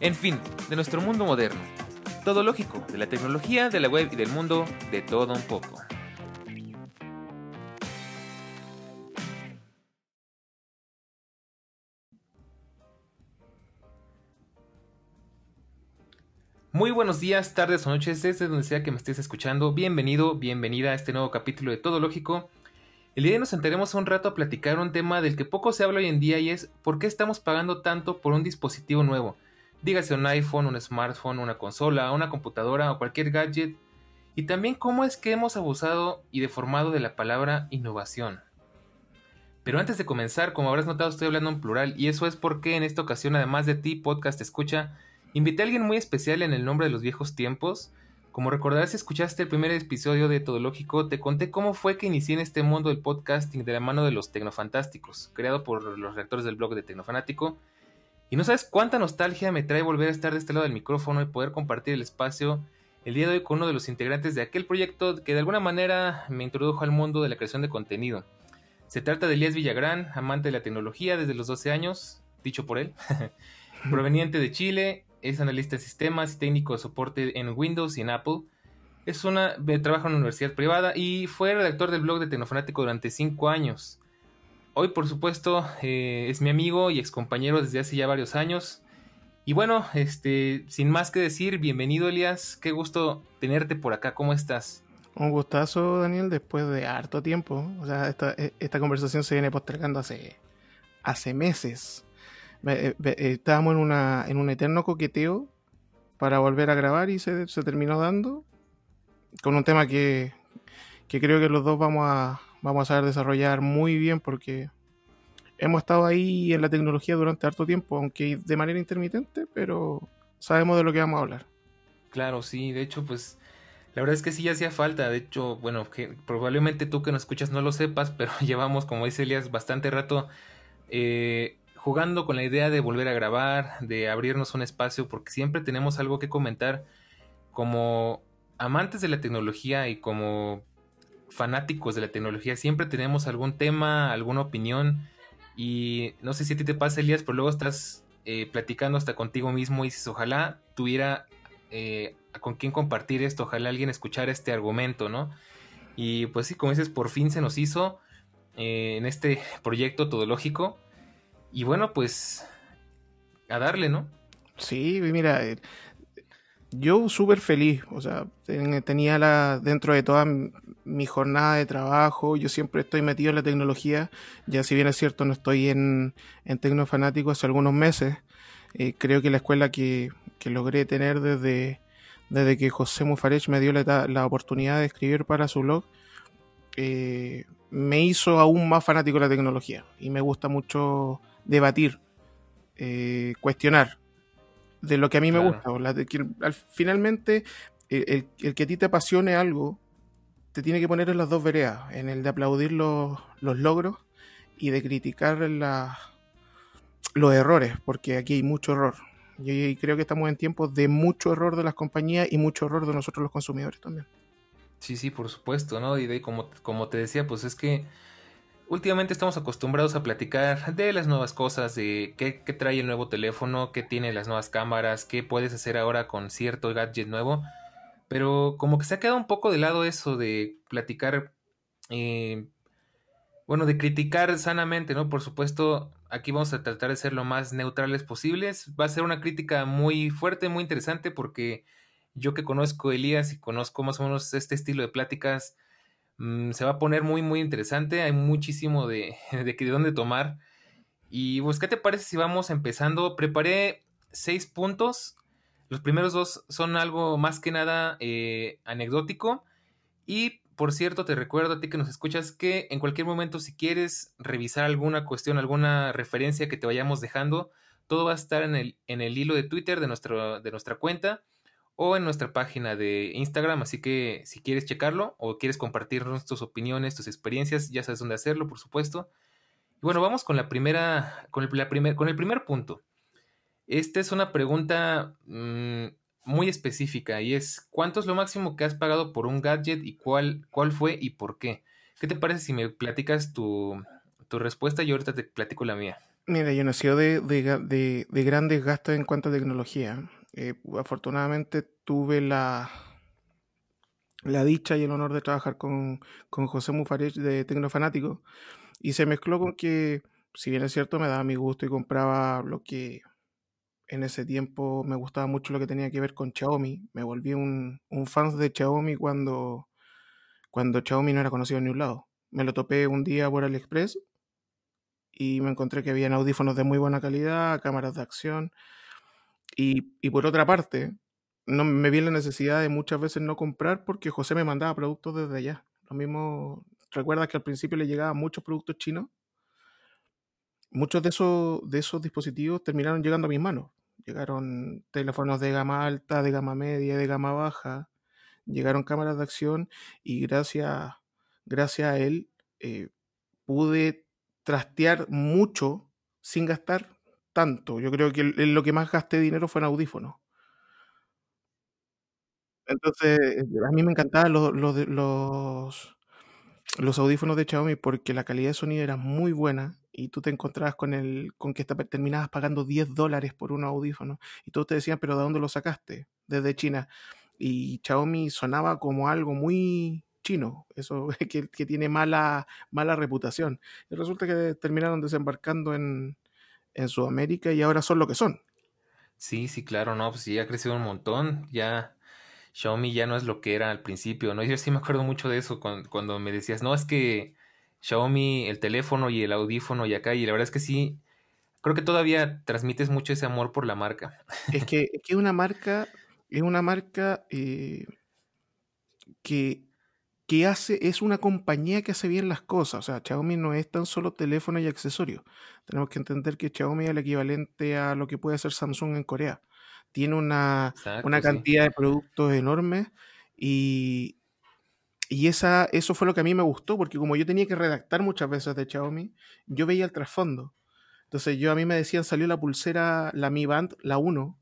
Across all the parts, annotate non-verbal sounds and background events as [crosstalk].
En fin, de nuestro mundo moderno. Todo lógico, de la tecnología, de la web y del mundo, de todo un poco. Muy buenos días, tardes o noches, desde donde sea que me estés escuchando. Bienvenido, bienvenida a este nuevo capítulo de Todo Lógico. El día de hoy nos sentaremos un rato a platicar un tema del que poco se habla hoy en día y es por qué estamos pagando tanto por un dispositivo nuevo. Dígase un iPhone, un smartphone, una consola, una computadora o cualquier gadget. Y también cómo es que hemos abusado y deformado de la palabra innovación. Pero antes de comenzar, como habrás notado, estoy hablando en plural y eso es porque en esta ocasión, además de ti, podcast escucha, invité a alguien muy especial en el nombre de los viejos tiempos. Como recordarás si escuchaste el primer episodio de Todo Lógico, te conté cómo fue que inicié en este mundo del podcasting de la mano de los Tecnofantásticos, creado por los redactores del blog de Tecnofanático. Y no sabes cuánta nostalgia me trae volver a estar de este lado del micrófono y poder compartir el espacio el día de hoy con uno de los integrantes de aquel proyecto que de alguna manera me introdujo al mundo de la creación de contenido. Se trata de Elías Villagrán, amante de la tecnología desde los 12 años, dicho por él, [laughs] proveniente de Chile, es analista de sistemas y técnico de soporte en Windows y en Apple. Es una, trabaja en una universidad privada y fue redactor del blog de Tecnofanático durante 5 años. Hoy, por supuesto, eh, es mi amigo y excompañero desde hace ya varios años. Y bueno, este, sin más que decir, bienvenido Elias, qué gusto tenerte por acá, ¿cómo estás? Un gustazo, Daniel, después de harto tiempo. O sea, esta, esta conversación se viene postergando hace, hace meses. Eh, estábamos en, una, en un eterno coqueteo para volver a grabar y se, se terminó dando con un tema que, que creo que los dos vamos a, vamos a saber desarrollar muy bien porque hemos estado ahí en la tecnología durante harto tiempo, aunque de manera intermitente, pero sabemos de lo que vamos a hablar. Claro, sí, de hecho, pues la verdad es que sí hacía falta, de hecho, bueno, que probablemente tú que nos escuchas no lo sepas, pero [laughs] llevamos, como dice Elias, bastante rato eh, jugando con la idea de volver a grabar, de abrirnos un espacio, porque siempre tenemos algo que comentar como amantes de la tecnología y como fanáticos de la tecnología, siempre tenemos algún tema, alguna opinión y no sé si a ti te pasa, Elías, pero luego estás eh, platicando hasta contigo mismo y dices, ojalá tuviera eh, con quién compartir esto, ojalá alguien escuchara este argumento, ¿no? Y pues sí, como dices, por fin se nos hizo eh, en este [laughs] proyecto todológico. Y bueno, pues a darle, ¿no? Sí, mira, yo súper feliz, o sea, tenía la, dentro de toda mi jornada de trabajo, yo siempre estoy metido en la tecnología, ya si bien es cierto no estoy en, en Tecnofanático hace algunos meses, eh, creo que la escuela que, que, logré tener desde, desde que José Mufarech me dio la, la oportunidad de escribir para su blog, eh, me hizo aún más fanático de la tecnología y me gusta mucho debatir, eh, cuestionar de lo que a mí me gusta. al, finalmente, el, que a ti te apasione algo, te tiene que poner en las dos veredas, en el de aplaudir los, logros y de criticar los errores, porque aquí hay mucho error. Y creo que estamos en tiempos de mucho error de las compañías y mucho error de nosotros los consumidores también. Sí, sí, por supuesto, ¿no? Y de, como, como te decía, pues es que últimamente estamos acostumbrados a platicar de las nuevas cosas, de qué, trae el nuevo teléfono, qué tiene las nuevas cámaras, qué puedes hacer ahora con cierto gadget nuevo. Pero como que se ha quedado un poco de lado eso de platicar, eh, bueno, de criticar sanamente, ¿no? Por supuesto, aquí vamos a tratar de ser lo más neutrales posibles. Va a ser una crítica muy fuerte, muy interesante, porque yo que conozco a Elías y conozco más o menos este estilo de pláticas, Mm, se va a poner muy, muy interesante. Hay muchísimo de, [laughs] de, de dónde tomar. Y pues, ¿qué te parece si vamos empezando? Preparé seis puntos. Los primeros dos son algo más que nada eh, anecdótico. Y por cierto, te recuerdo a ti que nos escuchas que en cualquier momento, si quieres revisar alguna cuestión, alguna referencia que te vayamos dejando, todo va a estar en el, en el hilo de Twitter de, nuestro, de nuestra cuenta o en nuestra página de Instagram. Así que si quieres checarlo o quieres compartirnos tus opiniones, tus experiencias, ya sabes dónde hacerlo, por supuesto. Y bueno, vamos con la primera, con el, primer, con el primer punto. Esta es una pregunta mmm, muy específica y es ¿cuánto es lo máximo que has pagado por un gadget y cuál, cuál fue y por qué? ¿Qué te parece si me platicas tu, tu respuesta y ahorita te platico la mía? Mira, yo nací de, de, de, de, grandes gastos en cuanto a tecnología. Eh, afortunadamente tuve la, la dicha y el honor de trabajar con, con José Mufarech de Tecnofanático y se mezcló con que, si bien es cierto, me daba mi gusto y compraba lo que en ese tiempo me gustaba mucho lo que tenía que ver con Xiaomi. Me volví un, fan de Xiaomi cuando, cuando Xiaomi no era conocido en ningún lado. Me lo topé un día por AliExpress y me encontré que habían audífonos de muy buena calidad, cámaras de acción. Y, por otra parte, no me vi la necesidad de muchas veces no comprar porque José me mandaba productos desde allá. Lo mismo, recuerdas que al principio le llegaban muchos productos chinos. Muchos de esos, de esos dispositivos terminaron llegando a mis manos. Llegaron teléfonos de gama alta, de gama media, de gama baja. Llegaron cámaras de acción y gracias, gracias a él eh, pude trastear mucho sin gastar tanto. Yo creo que lo que más gasté dinero fue en audífonos. Entonces, a mí me encantaban los, los, los, los, audífonos de Xiaomi porque la calidad de sonido era muy buena y tú te encontrabas con el con que terminabas pagando 10 dólares por un audífono y todos te decían, pero ¿de dónde lo sacaste? Desde China. Y Xiaomi sonaba como algo muy chino, eso [laughs] que, que tiene mala, mala reputación. Y resulta que terminaron desembarcando en, en Sudamérica y ahora son lo que son. Sí, sí, claro, no, pues sí, ha crecido un montón, ya Xiaomi ya no es lo que era al principio, ¿no? Yo sí me acuerdo mucho de eso cuando, cuando me decías, no, es que Xiaomi, el teléfono y el audífono y acá, y la verdad es que sí, creo que todavía transmites mucho ese amor por la marca. Es que es que una marca, es una marca eh, que que hace, es una compañía que hace bien las cosas. O sea, Xiaomi no es tan solo teléfono y accesorios. Tenemos que entender que Xiaomi es el equivalente a lo que puede ser Samsung en Corea. Tiene una, Exacto, una cantidad sí. de productos enormes y, y esa, eso fue lo que a mí me gustó, porque como yo tenía que redactar muchas veces de Xiaomi, yo veía el trasfondo. Entonces yo a mí me decían, salió la pulsera, la Mi Band, la 1,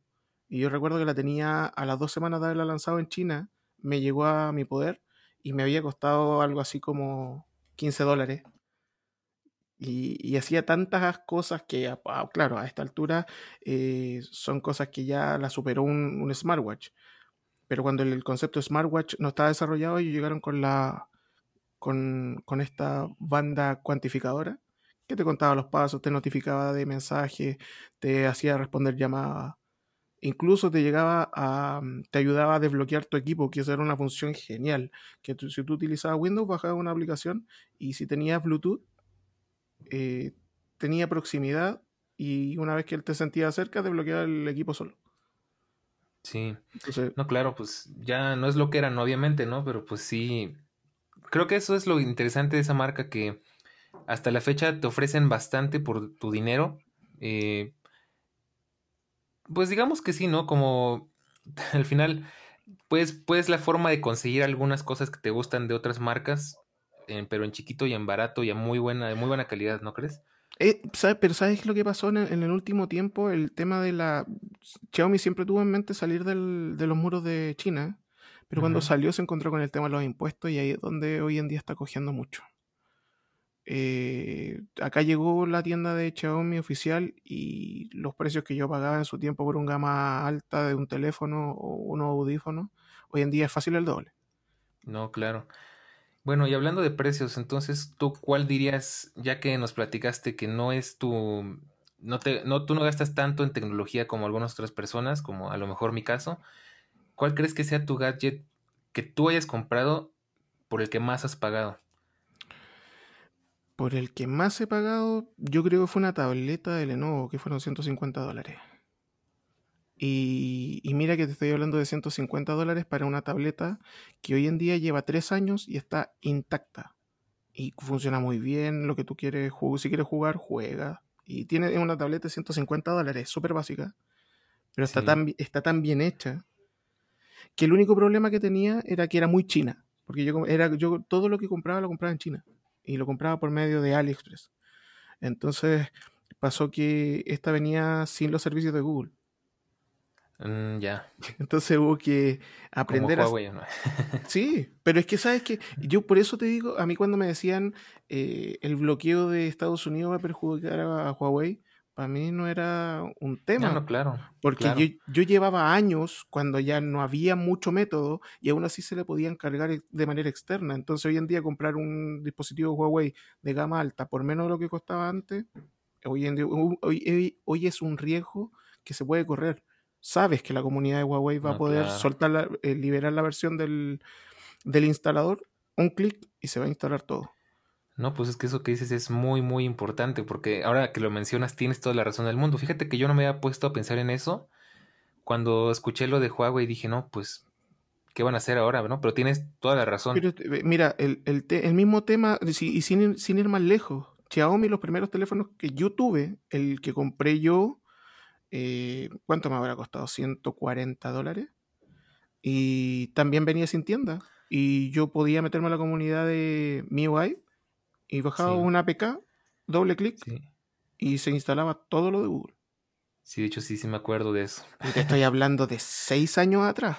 y yo recuerdo que la tenía a las dos semanas de haberla lanzado en China, me llegó a mi poder y me había costado algo así como 15 dólares. Y, hacía tantas cosas que, ah, claro, a esta altura eh, son cosas que ya la superó un, smartwatch. Pero cuando el, concepto smartwatch no estaba desarrollado, ellos llegaron con la con, con esta banda cuantificadora que te contaba los pasos, te notificaba de mensajes, te hacía responder llamadas incluso te llegaba a, mm, te ayudaba a desbloquear tu equipo, que esa era una función genial, que tú, si tú utilizabas Windows, bajabas una aplicación y si tenías Bluetooth, eh, tenía proximidad y una vez que él te sentía cerca, desbloqueaba el equipo solo. Sí, Entonces, no, claro, pues ya no es lo que eran, obviamente, ¿no? Pero pues sí, creo que eso es lo interesante de esa marca que hasta la fecha te ofrecen bastante por tu dinero. Eh, pues digamos que sí, ¿no? Como [laughs] al final, pues, pues la forma de conseguir algunas cosas que te gustan de otras marcas, eh, pero en chiquito y en barato y a muy buena, de muy buena calidad, ¿no crees? Eh, ¿sabe? Pero ¿sabes lo que pasó en el, en el, último tiempo? El tema de la... Xiaomi siempre tuvo en mente salir del, de los muros de China, pero uh -huh. cuando salió se encontró con el tema de los impuestos y ahí es donde hoy en día está cogiendo mucho. Eh, acá llegó la tienda de Xiaomi oficial y los precios que yo pagaba en su tiempo por un gama alta de un teléfono o unos audífonos, hoy en día es fácil el doble. No, claro. Bueno, y hablando de precios, entonces, ¿tú cuál dirías, ya que nos platicaste que no es tu, no te, no, tú no gastas tanto en tecnología como algunas otras personas, como a lo mejor mi caso, ¿cuál crees que sea tu gadget que tú hayas comprado por el que más has pagado? Por el que más he pagado, yo creo que fue una tableta de Lenovo, que fueron 150 dólares. Y, y, mira que te estoy hablando de 150 dólares para una tableta que hoy en día lleva 3 años y está intacta. Y funciona muy bien, lo que tú quieres, si quieres jugar, juega. Y tiene una tableta de 150 dólares, súper básica. Pero sí. está, tan, está tan bien hecha que el único problema que tenía era que era muy china, porque yo, era, yo todo lo que compraba lo compraba en China y lo compraba por medio de AliExpress. Entonces pasó que esta venía sin los servicios de Google. Mm, ya. [laughs] Entonces hubo que aprender Como Huawei, ¿no? [laughs] Sí, pero es que sabes que yo por eso te digo, a mí cuando me decían eh, el bloqueo de Estados Unidos va a perjudicar a, a Huawei, para mí no era un tema. No, no, claro. Porque claro. yo, yo llevaba años cuando ya no había mucho método y aún así se le podían cargar de manera externa. Entonces hoy en día comprar un dispositivo Huawei de gama alta por menos de lo que costaba antes, hoy, en día, hoy, hoy- hoy es un riesgo que se puede correr. Sabes que la comunidad de Huawei va a poder claro. soltar la- eh, liberar la versión del, del instalador, un clic y se va a instalar todo. No, pues es que eso que dices es muy, muy importante, porque ahora que lo mencionas tienes toda la razón del mundo. Fíjate que yo no me había puesto a pensar en eso. Cuando escuché lo de Huawei dije, no, pues, ¿qué van a hacer ahora? ¿no? Pero tienes toda la razón. Eh, mira, el, el, el mismo tema, y sin, sin ir más lejos, Xiaomi, los primeros teléfonos que yo tuve, el que compré yo, eh, ¿cuánto me habrá costado? 140 dólares. Y también venía sin tienda. Y yo podía meterme a la comunidad de MIUI y bajaba Sí. una APK, doble clic Sí, y se instalaba todo lo de Google. sí, de hecho sí, sí me acuerdo de eso. Y te estoy [laughs] hablando de seis años atrás.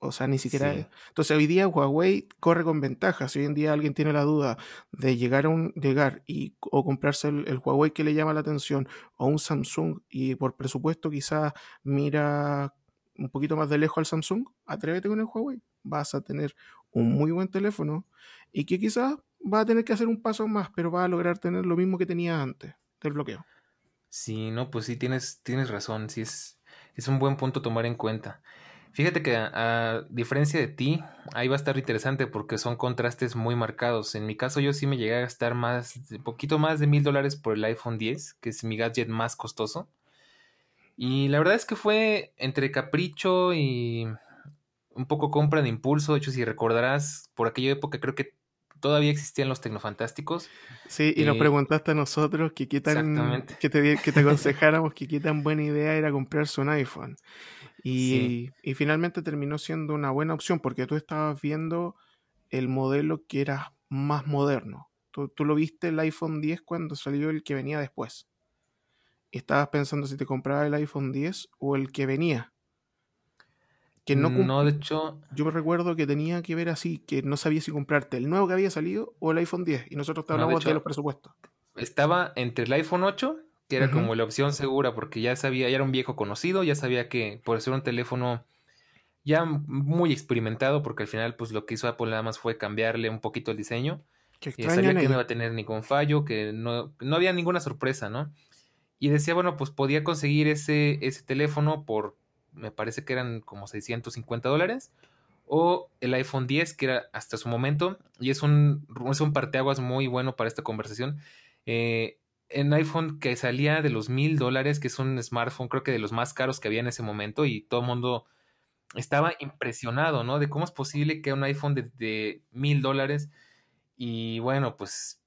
O sea, ni siquiera. Sí. Entonces, hoy día Huawei corre con ventajas. Si hoy en día alguien tiene la duda de llegar a un llegar y o comprarse el, el Huawei que le llama la atención o un Samsung y por presupuesto quizás mira un poquito más de lejos al Samsung, atrévete con el Huawei. Vas a tener un muy buen teléfono y que quizás va a tener que hacer un paso más, pero va a lograr tener lo mismo que tenía antes del bloqueo. Sí, no, pues sí, tienes, tienes razón, sí es, es un buen punto tomar en cuenta. Fíjate que a, a diferencia de ti, ahí va a estar interesante porque son contrastes muy marcados. En mi caso, yo sí me llegué a gastar más, poquito más de mil dólares por el iPhone 10, que es mi gadget más costoso. Y la verdad es que fue entre capricho y un poco compra de impulso. De hecho, si recordarás, por aquella época creo que todavía existían los tecnofantásticos. Sí, y nos Eh, preguntaste a nosotros que qué tan, que te, que te [laughs] aconsejáramos que qué tan buena idea era comprarse un iPhone. Y, y finalmente terminó siendo una buena opción porque tú estabas viendo el modelo que era más moderno. Tú, tú lo viste el iPhone 10 cuando salió el que venía después. Estabas pensando si te comprabas el iPhone 10 o el que venía. Que no, No, de hecho, yo me recuerdo que tenía que ver así, que no sabía si comprarte el nuevo que había salido o el iPhone 10. Y nosotros te No, de hablamos de, hecho- los presupuestos. estaba entre el iPhone 8, que era como la opción segura, porque ya sabía, ya era un viejo conocido, ya sabía que por ser un teléfono ya muy experimentado, porque al final, pues lo que hizo Apple nada más fue cambiarle un poquito el diseño. Que Y sabía que no iba a tener ningún fallo, que no, no había ninguna sorpresa, ¿no? Y decía, bueno, pues podía conseguir ese, ese teléfono por, me parece que eran como 650 dólares, o el iPhone 10, que era hasta su momento, y es un, es un parteaguas muy bueno para esta conversación. Eh, en iPhone que salía de los mil dólares, que es un smartphone, creo que de los más caros que había en ese momento, y todo el mundo estaba impresionado, ¿no? De cómo es posible que un iPhone de- mil dólares y bueno, pues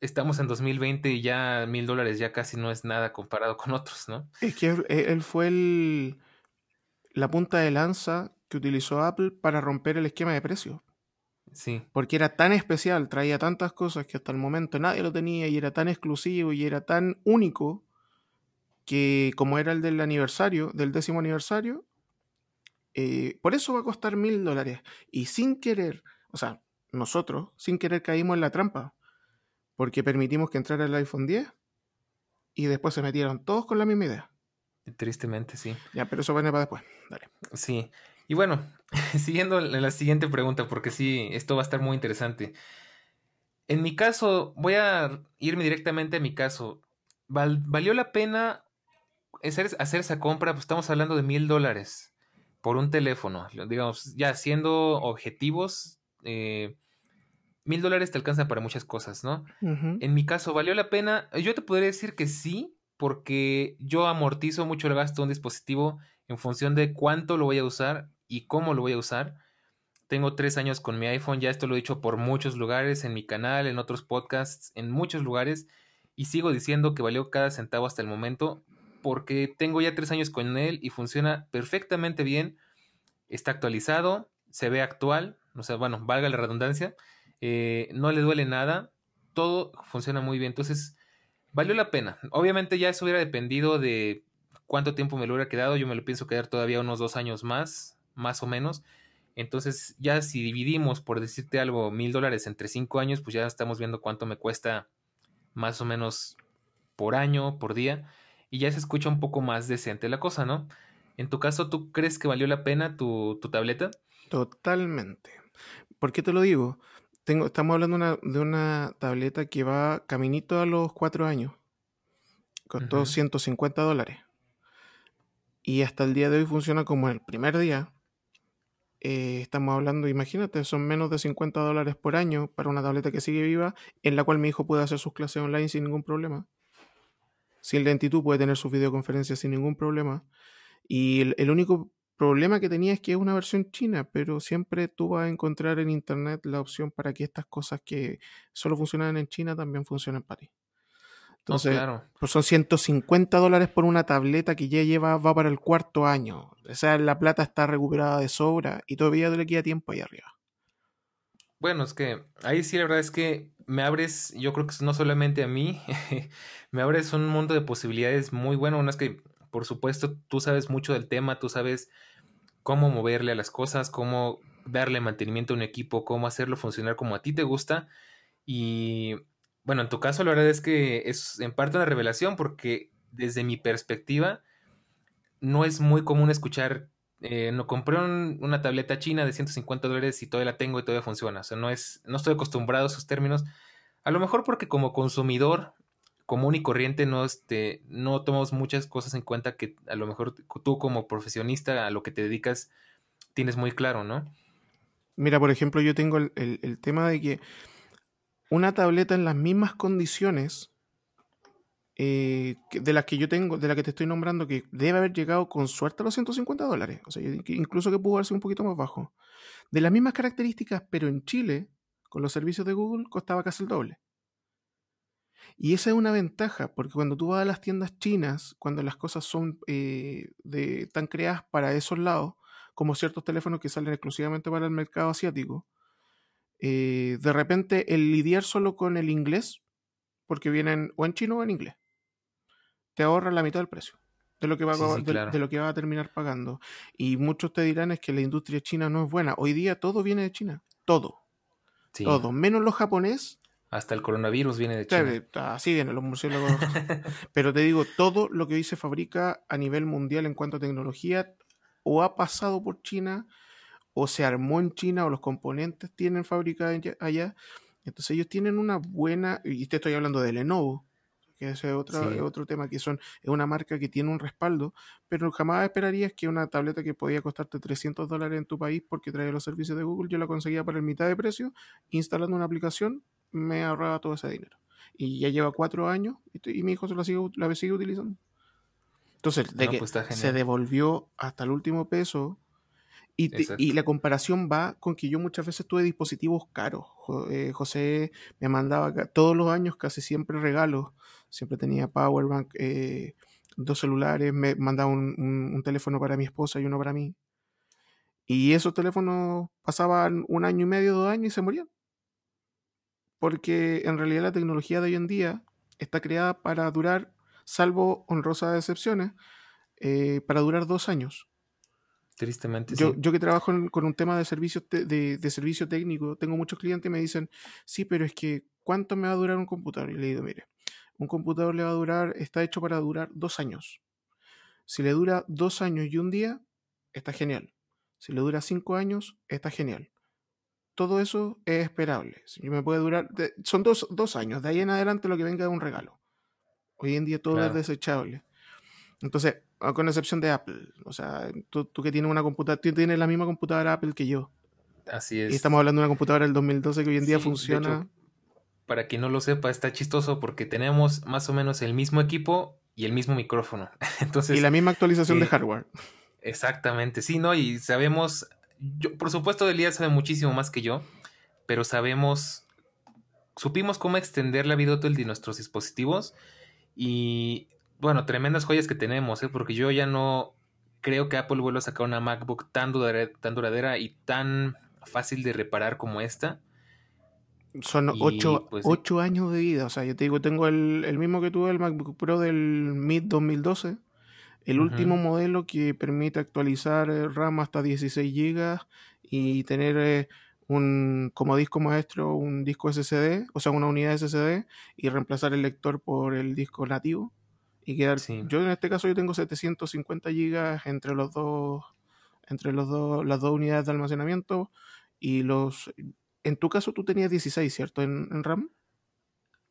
estamos en 2020 y ya mil dólares ya casi no es nada comparado con otros, ¿no? Es que él fue el, la punta de lanza que utilizó Apple para romper el esquema de precios. Sí, Porque era tan especial, traía tantas cosas que hasta el momento nadie lo tenía y era tan exclusivo y era tan único que como era el del aniversario, del décimo aniversario, eh, por eso va a costar mil dólares. Y sin querer, o sea, nosotros sin querer caímos en la trampa. Porque permitimos que entrara el iPhone 10 y después se metieron todos con la misma idea. Tristemente sí. Ya, pero eso viene para después. Dale. Sí. Y bueno, [laughs] siguiendo la siguiente pregunta, porque sí, esto va a estar muy interesante. En mi caso, voy a irme directamente a mi caso. Val- ¿Valió la pena hacer, hacer esa compra? Pues estamos hablando de mil dólares por un teléfono. Digamos, ya siendo objetivos, eh, mil dólares te alcanza para muchas cosas, ¿no? En mi caso, ¿valió la pena? Yo te podría decir que sí, porque yo amortizo mucho el gasto de un dispositivo en función de cuánto lo voy a usar y cómo lo voy a usar. Tengo tres años con mi iPhone, ya esto lo he dicho por muchos lugares, en mi canal, en otros podcasts, en muchos lugares, y sigo diciendo que valió cada centavo hasta el momento, porque tengo ya tres años con él y funciona perfectamente bien. está actualizado, se ve actual, o sea, bueno, valga la redundancia, eh, no le duele nada, todo funciona muy bien, entonces valió la pena. Obviamente ya eso hubiera dependido de cuánto tiempo me lo hubiera quedado, yo me lo pienso quedar todavía unos dos años más, más o menos. Entonces, ya si dividimos, por decirte algo, mil dólares entre cinco años, pues ya estamos viendo cuánto me cuesta más o menos por año, por día, y ya se escucha un poco más decente la cosa, ¿no? En tu caso, ¿tú crees que valió la pena tu, tu tableta? Totalmente. ¿Por qué te lo digo? Tengo, estamos hablando de una tableta que va caminito a los cuatro años. Costó 150 dólares. Y hasta el día de hoy funciona como el primer día. Eh, estamos hablando, imagínate, son menos de 50 dólares por año para una tableta que sigue viva, en la cual mi hijo puede hacer sus clases online sin ningún problema. Sin lentitud puede tener sus videoconferencias sin ningún problema. Y el, único problema que tenía es que es una versión china, pero siempre tú vas a encontrar en internet la opción para que estas cosas que solo funcionan en China también funcionen para ti. Entonces, claro. pues son 150 dólares por una tableta que ya lleva, va para el cuarto año. O sea, la plata está recuperada de sobra y todavía le queda tiempo ahí arriba. Bueno, es que ahí sí la verdad es que me abres, yo creo que no solamente a mí, [laughs] me abres un mundo de posibilidades muy bueno. Una es que, por supuesto, tú sabes mucho del tema, tú sabes cómo moverle a las cosas, cómo darle mantenimiento a un equipo, cómo hacerlo funcionar como a ti te gusta. Y bueno, en tu caso la verdad es que es en parte una revelación porque desde mi perspectiva no es muy común escuchar, eh, no compré una tableta china de 150 dólares y todavía la tengo y todavía funciona. O sea, no es, no estoy acostumbrado a esos términos. A lo mejor porque como consumidor común y corriente no, este, no tomamos muchas cosas en cuenta que a lo mejor tú como profesionista a lo que te dedicas tienes muy claro, ¿no? Mira, por ejemplo, yo tengo el tema de que una tableta en las mismas condiciones eh, de las que yo tengo, de la que te estoy nombrando, que debe haber llegado con suerte a los 150 dólares, o sea, incluso que pudo haber sido un poquito más bajo, de las mismas características, pero en Chile, con los servicios de Google, costaba casi el doble. Y esa es una ventaja, porque cuando tú vas a las tiendas chinas, cuando las cosas son eh, de, tan creadas para esos lados, como ciertos teléfonos que salen exclusivamente para el mercado asiático, eh, de repente el lidiar solo con el inglés, porque vienen o en chino o en inglés, te ahorra la mitad del precio de lo que va, a, de, lo que va a terminar pagando. Y muchos te dirán es que la industria china no es buena. Hoy día todo viene de China, todo. Todo, menos lo japonés. Hasta el coronavirus viene de China. Así vienen los murciélagos. [laughs] Pero te digo, todo lo que hoy se fabrica a nivel mundial en cuanto a tecnología o ha pasado por China o se armó en China o los componentes tienen fábrica allá. Entonces ellos tienen una buena, y te estoy hablando de Lenovo, que ese es otro, otro tema, que son, es una marca que tiene un respaldo, pero jamás esperarías que una tableta que podía costarte 300 dólares en tu país porque trae los servicios de Google, yo la conseguía por el mitad de precio, instalando una aplicación, me ahorraba todo ese dinero. Y ya lleva cuatro años y, mi hijo se la sigue, la sigue utilizando. Entonces, de que pues se devolvió hasta el último peso, y, la comparación va con que yo muchas veces tuve dispositivos caros. Eh, José me mandaba todos los años casi siempre regalos. Siempre tenía Powerbank, eh, dos celulares, me mandaba un, teléfono para mi esposa y uno para mí. Y esos teléfonos pasaban un año y medio, dos años y se morían. Porque en realidad la tecnología de hoy en día está creada para durar, salvo honrosas excepciones, eh, para durar dos años. Tristemente, yo, sí. Yo que trabajo con un tema de servicio, de, servicio técnico, tengo muchos clientes que me dicen, sí, pero es que, ¿cuánto me va a durar un computador? Y le digo, mire, un computador le va a durar, está hecho para durar dos años. Si le dura dos años y un día, está genial. Si le dura cinco años, está genial. Todo eso es esperable. Si me puede durar, son dos, dos, años, de ahí en adelante lo que venga es un regalo. Hoy en día todo es desechable. Entonces, con excepción de Apple. O sea, tú, que tienes una computadora, tú tienes la misma computadora Apple que yo. Así es. Y estamos hablando de una computadora del 2012 que hoy en día funciona. para quien no lo sepa, está chistoso porque tenemos más o menos el mismo equipo y el mismo micrófono. [laughs] Entonces, y la misma actualización de eh, hardware. Exactamente, sí, ¿no? Y sabemos, yo, por supuesto, Elías sabe muchísimo más que yo, pero sabemos, supimos cómo extender la vida útil de nuestros dispositivos y bueno, tremendas joyas que tenemos, ¿eh? porque yo ya no creo que Apple vuelve a sacar una MacBook tan duradera, tan duradera y tan fácil de reparar como esta. Son ocho, pues, años de vida. O sea, yo te digo, tengo el, mismo que tuve, el MacBook Pro del Mid 2012. El último modelo que permite actualizar eh, RAM hasta 16 GB y tener eh, un, como disco maestro un disco SSD, o sea, una unidad SSD y reemplazar el lector por el disco nativo y quedar. Yo en este caso yo tengo 750 GB entre los dos, entre los dos, las dos unidades de almacenamiento y los. En tu caso tú tenías 16, ¿cierto? En, RAM.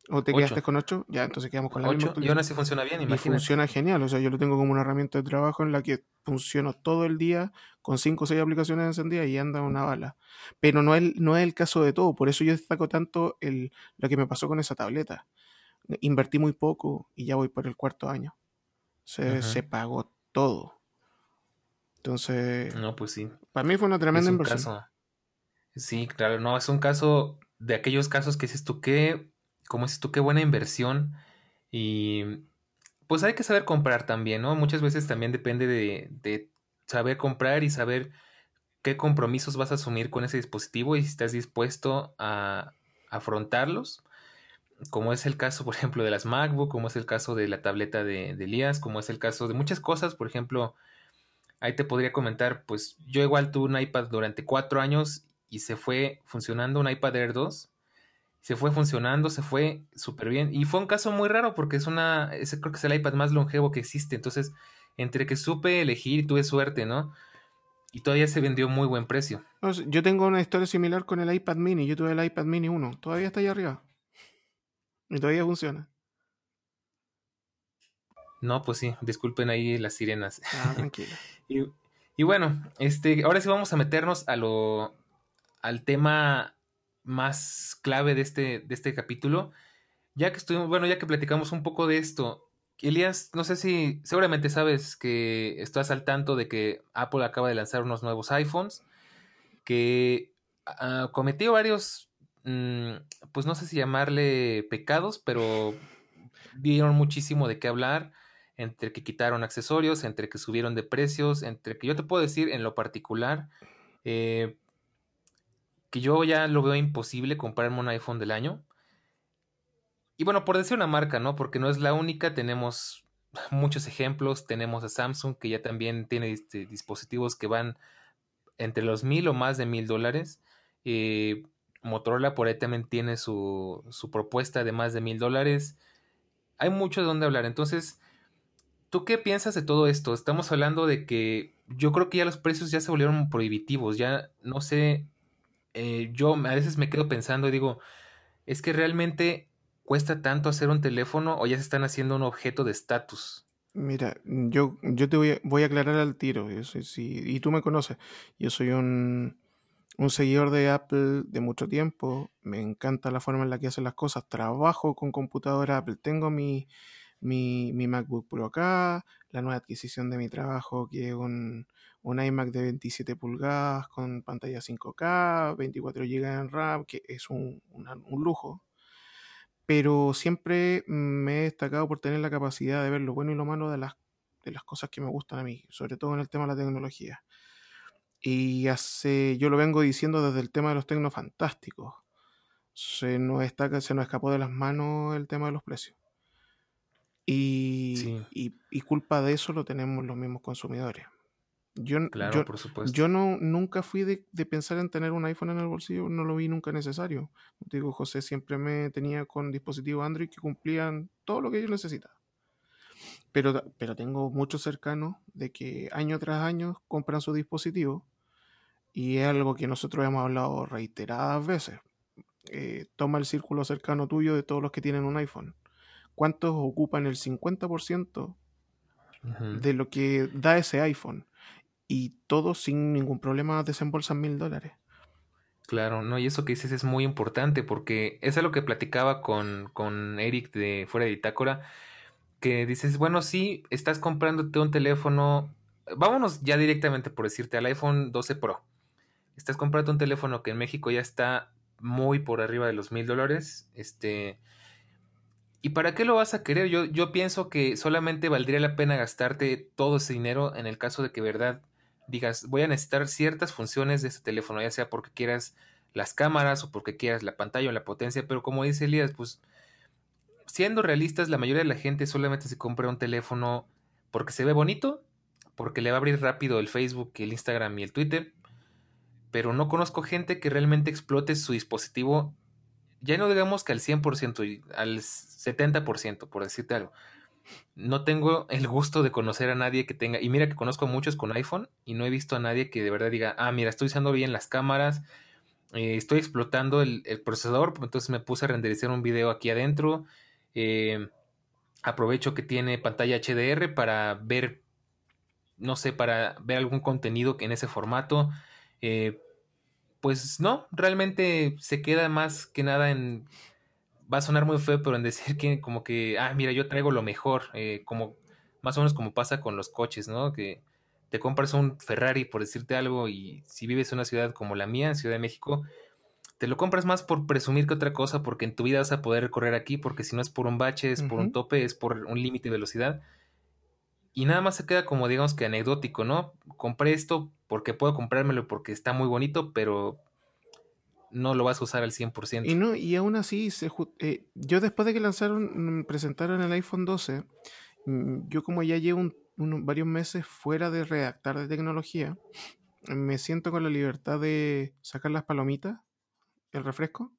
¿O te quedaste con 8? Ya, entonces quedamos con la 8, Y aún así funciona bien, imagínate. Y funciona genial. O sea, yo lo tengo como una herramienta de trabajo en la que funciono todo el día con 5 o 6 aplicaciones encendidas y anda una bala. Pero no es, no es el caso de todo. Por eso yo destaco tanto el, lo que me pasó con esa tableta invertí muy poco y ya voy por el cuarto año. Se, pagó todo. Entonces. No, pues sí. Para mí fue una tremenda inversión. sí, claro, no, es un caso de aquellos casos que dices tú, qué, como dices tú, qué buena inversión. Y pues hay que saber comprar también, ¿no? Muchas veces también depende de, saber comprar y saber qué compromisos vas a asumir con ese dispositivo y si estás dispuesto a afrontarlos como es el caso, por ejemplo, de las MacBook, como es el caso de la tableta de, de Elías, como es el caso de muchas cosas, por ejemplo, ahí te podría comentar, pues yo igual tuve un iPad durante cuatro años y se fue funcionando un iPad Air 2, se fue funcionando, se fue súper bien, y fue un caso muy raro porque es una, creo que es el iPad más longevo que existe, entonces, entre que supe elegir, tuve suerte, ¿no? Y todavía se vendió muy buen precio. Yo tengo una historia similar con el iPad mini, yo tuve el iPad mini 1, todavía está ahí arriba. Y todavía funciona. No, pues sí, disculpen ahí las sirenas. Ah, [laughs] tranquilo. y, bueno, este, ahora sí vamos a meternos a lo, al tema más clave de este, de este capítulo. Ya que estuvimos, bueno, ya que platicamos un poco de esto, Elías, no sé si seguramente sabes que estás al tanto de que Apple acaba de lanzar unos nuevos iPhones que uh, cometió varios Mm, pues no sé si llamarle pecados, pero dieron muchísimo de qué hablar, entre que quitaron accesorios, entre que subieron de precios, entre que yo te puedo decir en lo particular eh, que yo ya lo veo imposible comprarme un iPhone del año. Y bueno, por decir una marca, ¿no? Porque no es la única, tenemos [laughs] muchos ejemplos, tenemos a Samsung que ya también tiene este, dispositivos que van entre los mil o más de mil dólares. Eh, Motorola por ahí también tiene su, su propuesta de más de mil dólares. Hay mucho de dónde hablar. Entonces, ¿tú qué piensas de todo esto? Estamos hablando de que yo creo que ya los precios ya se volvieron prohibitivos. Ya no sé, eh, yo a veces me quedo pensando y digo, es que realmente cuesta tanto hacer un teléfono o ya se están haciendo un objeto de estatus. Mira, yo, yo te voy a, voy a aclarar al tiro, y tú me conoces, yo soy un, un seguidor de Apple de mucho tiempo. Me encanta la forma en la que hacen las cosas. Trabajo con computadora Apple. Tengo mi, mi, MacBook Pro acá, la nueva adquisición de mi trabajo que es un, un iMac de 27 pulgadas con pantalla 5K, 24 GB en RAM, que es un, un lujo. Pero siempre me he destacado por tener la capacidad de ver lo bueno y lo malo de las, de las cosas que me gustan a mí, sobre todo en el tema de la tecnología. Y hace, yo lo vengo diciendo desde el tema de los tecnofantásticos. Se nos, está, se nos escapó de las manos el tema de los precios. Y, y, culpa de eso lo tenemos los mismos consumidores. Yo, claro, por supuesto. yo no, nunca fui de, de, pensar en tener un iPhone en el bolsillo, no lo vi nunca necesario. Digo, José siempre me tenía con dispositivos Android que cumplían todo lo que yo necesitaba. Pero, pero tengo muchos cercanos de que año tras año compran su dispositivo y es algo que nosotros hemos hablado reiteradas veces. Eh, toma el círculo cercano tuyo de todos los que tienen un iPhone. ¿Cuántos ocupan el 50% de lo que da ese iPhone? Y todos sin ningún problema desembolsan mil dólares. Claro, no, y eso que dices es muy importante porque es algo que platicaba con, con Eric de fuera de Bitácora que dices, bueno, sí, estás comprándote un teléfono, vámonos ya directamente por decirte al iPhone 12 Pro. Estás comprando un teléfono que en México ya está muy por arriba de los mil dólares, este, ¿Y para qué lo vas a querer? Yo, yo pienso que solamente valdría la pena gastarte todo ese dinero en el caso de que, verdad, digas, voy a necesitar ciertas funciones de este teléfono, ya sea porque quieras las cámaras o porque quieras la pantalla o la potencia, pero como dice Elías, pues siendo realistas, la mayoría de la gente solamente se compra un teléfono porque se ve bonito, porque le va a abrir rápido el Facebook, el Instagram y el Twitter, pero no conozco gente que realmente explote su dispositivo, ya no digamos que al 100%, al 70%, por decirte algo. No tengo el gusto de conocer a nadie que tenga, y mira que conozco a muchos con iPhone y no he visto a nadie que de verdad diga, ah, mira, estoy usando bien las cámaras, eh, estoy explotando el, procesador, entonces me puse a renderizar un video aquí adentro, eh, aprovecho que tiene pantalla HDR para ver, no sé, para ver algún contenido en ese formato. Eh, pues no, realmente se queda más que nada en... Va a sonar muy feo, pero en decir que como que, ah, mira, yo traigo lo mejor, eh, como más o menos como pasa con los coches, ¿no? Que te compras un Ferrari por decirte algo y si vives en una ciudad como la mía, Ciudad de México, te lo compras más por presumir que otra cosa, porque en tu vida vas a poder correr aquí, porque si no es por un bache, es por un tope, es por un límite de velocidad. Y nada más se queda como digamos que anecdótico, ¿no? Compré esto porque puedo comprármelo porque está muy bonito, pero no lo vas a usar al 100%. Y no, y aún así, se, eh, yo después de que lanzaron, mm, presentaron el iPhone 12, mm, yo como ya llevo varios meses fuera de redactar de tecnología, me siento con la libertad de sacar las palomitas, el refresco,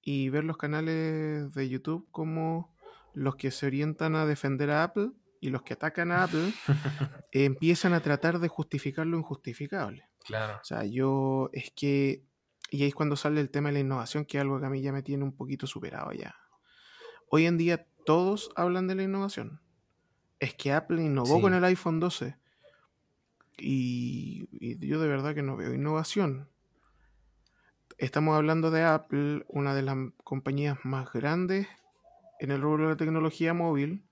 y ver los canales de YouTube como los que se orientan a defender a Apple y los que atacan a Apple [laughs] empiezan a tratar de justificar lo injustificable. Claro. O sea, yo es que y ahí es cuando sale el tema de la innovación, que es algo que a mí ya me tiene un poquito superado ya. Hoy en día todos hablan de la innovación. Es que Apple innovó con el iPhone 12. Y, yo de verdad que no veo innovación. Estamos hablando de Apple, una de las compañías más grandes en el rubro de la tecnología móvil.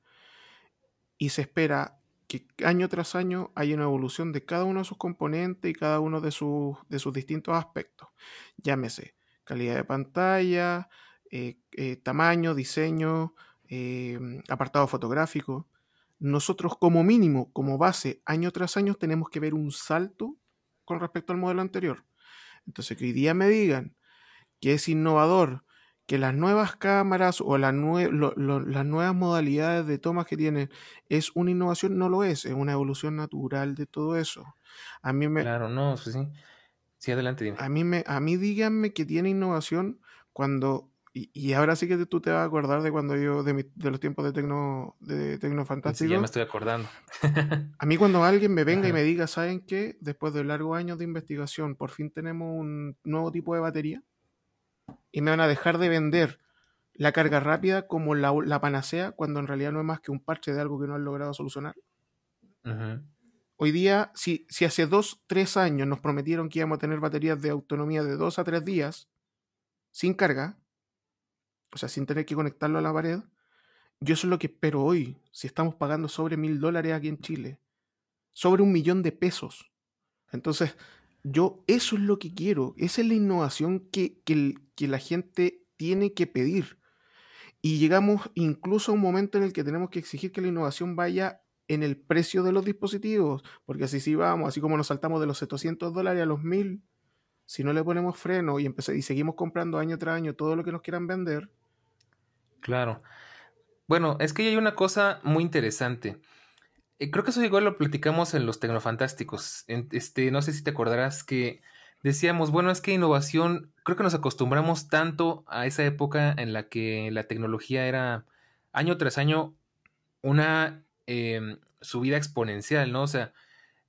Y se espera que año tras año hay una evolución de cada uno de sus componentes y cada uno de sus, de sus distintos aspectos. Llámese calidad de pantalla, eh, eh, tamaño, diseño, eh, apartado fotográfico. Nosotros como mínimo, como base, año tras año tenemos que ver un salto con respecto al modelo anterior. Entonces, que hoy día me digan que es innovador, que las nuevas cámaras o las nuevas modalidades de tomas que tienen es una innovación, no lo es, es una evolución natural de todo eso. A mí me... Claro, no, sí, sí. Adelante, dime. A mí, me, a mí díganme que tiene innovación cuando... Y, ahora sí que tú te vas a acordar de cuando yo, de, de los tiempos de Tecno, de Tecno Fantástico. Sí, ya me estoy acordando. a mí cuando alguien me venga y me diga, ¿saben qué? Después de largos años de investigación, por fin tenemos un nuevo tipo de batería y me van a dejar de vender la carga rápida como la, panacea cuando en realidad no es más que un parche de algo que no han logrado solucionar. Hoy día, si, si hace dos, tres años nos prometieron que íbamos a tener baterías de autonomía de dos a tres días sin carga, o sea, sin tener que conectarlo a la pared, yo eso es lo que espero hoy, si estamos pagando sobre mil dólares aquí en Chile, sobre un millón de pesos. Entonces, yo eso es lo que quiero, esa es la innovación que, que, la gente tiene que pedir. Y llegamos incluso a un momento en el que tenemos que exigir que la innovación vaya en el precio de los dispositivos, porque así sí vamos, así como nos saltamos de los 700 dólares a los 1000, si no le ponemos freno y, y seguimos comprando año tras año todo lo que nos quieran vender. Claro. Bueno, es que hay una cosa muy interesante. Eh, creo que eso igual lo platicamos en los Tecnofantásticos. Este, no sé si te acordarás que decíamos, bueno, es que innovación, creo que nos acostumbramos tanto a esa época en la que la tecnología era año tras año una em, subida exponencial, ¿no? O sea,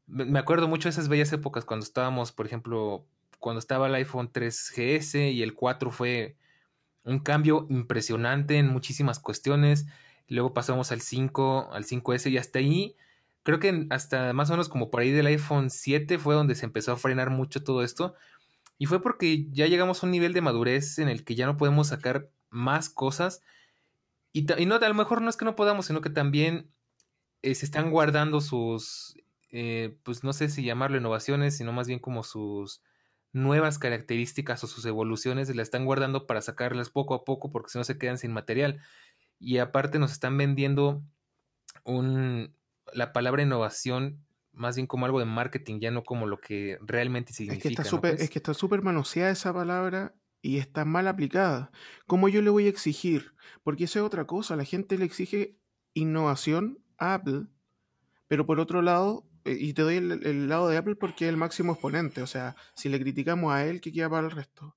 me acuerdo mucho de esas bellas épocas cuando estábamos, por ejemplo, cuando estaba el iPhone 3GS y el 4 fue un cambio impresionante en muchísimas cuestiones. Luego pasamos al 5, al 5S y hasta ahí creo que hasta más o menos como por ahí del iPhone 7 fue donde se empezó a frenar mucho todo esto. Y fue porque ya llegamos a un nivel de madurez en el que ya no podemos sacar más cosas. Y, no, a lo mejor no es que no podamos, sino que también eh, se están guardando sus, eh, pues no sé si llamarlo innovaciones, sino más bien como sus nuevas características o sus evoluciones, se las están guardando para sacarlas poco a poco porque si no se quedan sin material. y aparte nos están vendiendo un, la palabra innovación más bien como algo de marketing, ya no como lo que realmente significa. Es que está súper es que manoseada esa palabra y está mal aplicada. ¿Cómo yo le voy a exigir? Porque eso es otra cosa. La gente le exige innovación a Apple, pero por otro lado, eh, y te doy el, lado de Apple porque es el máximo exponente. O sea, si le criticamos a él, ¿qué queda para el resto?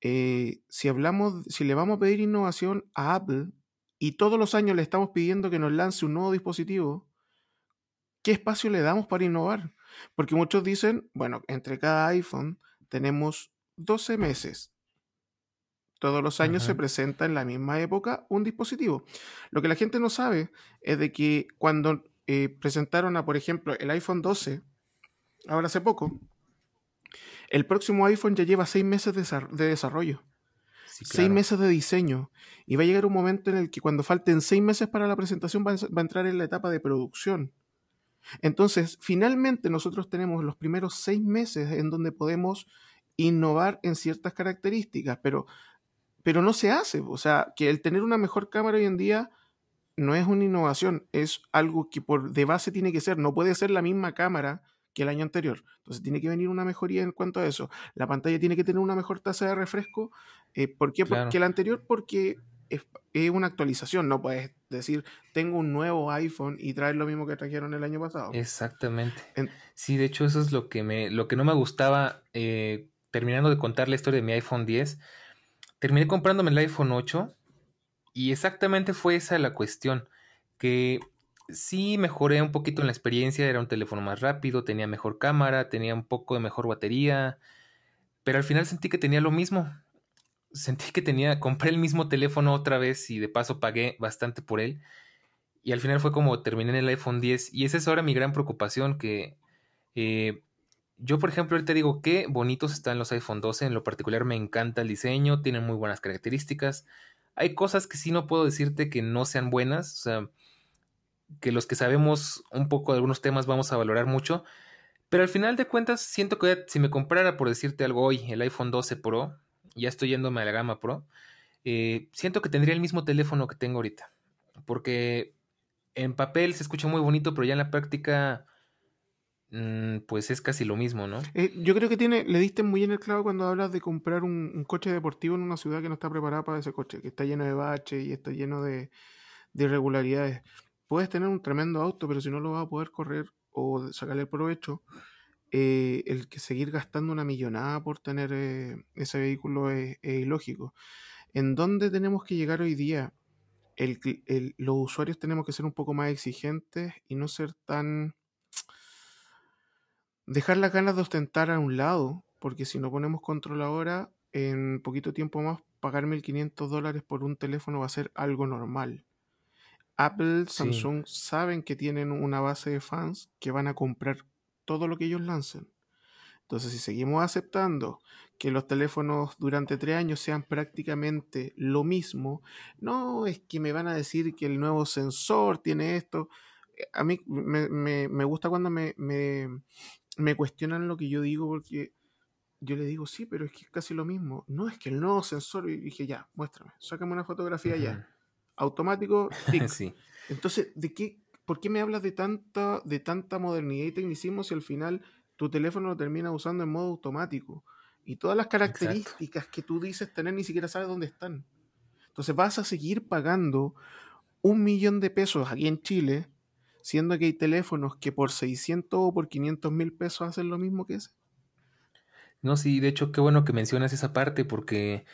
Eh, si hablamos, si le vamos a pedir innovación a Apple y todos los años le estamos pidiendo que nos lance un nuevo dispositivo, ¿qué espacio le damos para innovar? Porque muchos dicen, bueno, entre cada iPhone tenemos 12 meses. Todos los años se presenta en la misma época un dispositivo. Lo que la gente no sabe es de que cuando eh, presentaron a, por ejemplo, el iPhone 12, ahora hace poco, el próximo iPhone ya lleva seis meses de desarrollo. Seis meses de diseño. Y va a llegar un momento en el que cuando falten seis meses para la presentación va a entrar en la etapa de producción. Entonces, finalmente nosotros tenemos los primeros seis meses en donde podemos innovar en ciertas características, pero, pero no se hace. O sea, que el tener una mejor cámara hoy en día no es una innovación, es algo que por de base tiene que ser, no puede ser la misma cámara que el año anterior. Entonces tiene que venir una mejoría en cuanto a eso. La pantalla tiene que tener una mejor tasa de refresco. Eh, ¿Por qué? Porque la anterior, porque es, una actualización, no puedes decir, tengo un nuevo iPhone y traer lo mismo que trajeron el año pasado. Exactamente. sí, de hecho eso es lo que, me, lo que no me gustaba, eh, terminando de contar la historia de mi iPhone 10, terminé comprándome el iPhone 8 y exactamente fue esa la cuestión, que sí mejoré un poquito en la experiencia, era un teléfono más rápido, tenía mejor cámara, tenía un poco de mejor batería, pero al final sentí que tenía lo mismo sentí que tenía, compré el mismo teléfono otra vez y de paso pagué bastante por él. Y al final fue como terminé en el iPhone 10 y esa es ahora mi gran preocupación que eh, yo por ejemplo ahorita digo qué bonitos están los iPhone 12, en lo particular me encanta el diseño, tienen muy buenas características. Hay cosas que sí no puedo decirte que no sean buenas, o sea, que los que sabemos un poco de algunos temas vamos a valorar mucho, pero al final de cuentas siento que si me comprara por decirte algo hoy el iPhone 12 Pro, ya estoy yéndome a la gama Pro, eh, siento que tendría el mismo teléfono que tengo ahorita. Porque en papel se escucha muy bonito, pero ya en la práctica, mm, pues es casi lo mismo, ¿no? Eh, yo creo que tiene, le diste muy en el clavo cuando hablas de comprar un, coche deportivo en una ciudad que no está preparada para ese coche, que está lleno de baches y está lleno de, de irregularidades. Puedes tener un tremendo auto, pero si no lo vas a poder correr o sacarle provecho, eh, el que seguir gastando una millonada por tener eh, ese vehículo es, ilógico. ¿En dónde tenemos que llegar hoy día? los usuarios tenemos que ser un poco más exigentes y no ser tan... dejar las ganas de ostentar a un lado, porque si no ponemos control ahora, en poquito tiempo más, pagar 1.500 dólares por un teléfono va a ser algo normal. Apple, Samsung saben que tienen una base de fans que van a comprar todo lo que ellos lancen. Entonces, si seguimos aceptando que los teléfonos durante tres años sean prácticamente lo mismo, no es que me van a decir que el nuevo sensor tiene esto. A mí me, gusta cuando me, me, cuestionan lo que yo digo porque yo le digo, sí, pero es que es casi lo mismo. No, es que el nuevo sensor, y dije, ya, muéstrame, sácame una fotografía ya. Automático, [laughs] sí. Entonces, ¿de qué, ¿por qué me hablas de tanta, de tanta modernidad y tecnicismo si al final tu teléfono lo termina usando en modo automático? Y todas las características que tú dices tener ni siquiera sabes dónde están. Entonces vas a seguir pagando un millón de pesos aquí en Chile, siendo que hay teléfonos que por 600 o por 500 mil pesos hacen lo mismo que ese. No, sí, de hecho, qué bueno que mencionas esa parte porque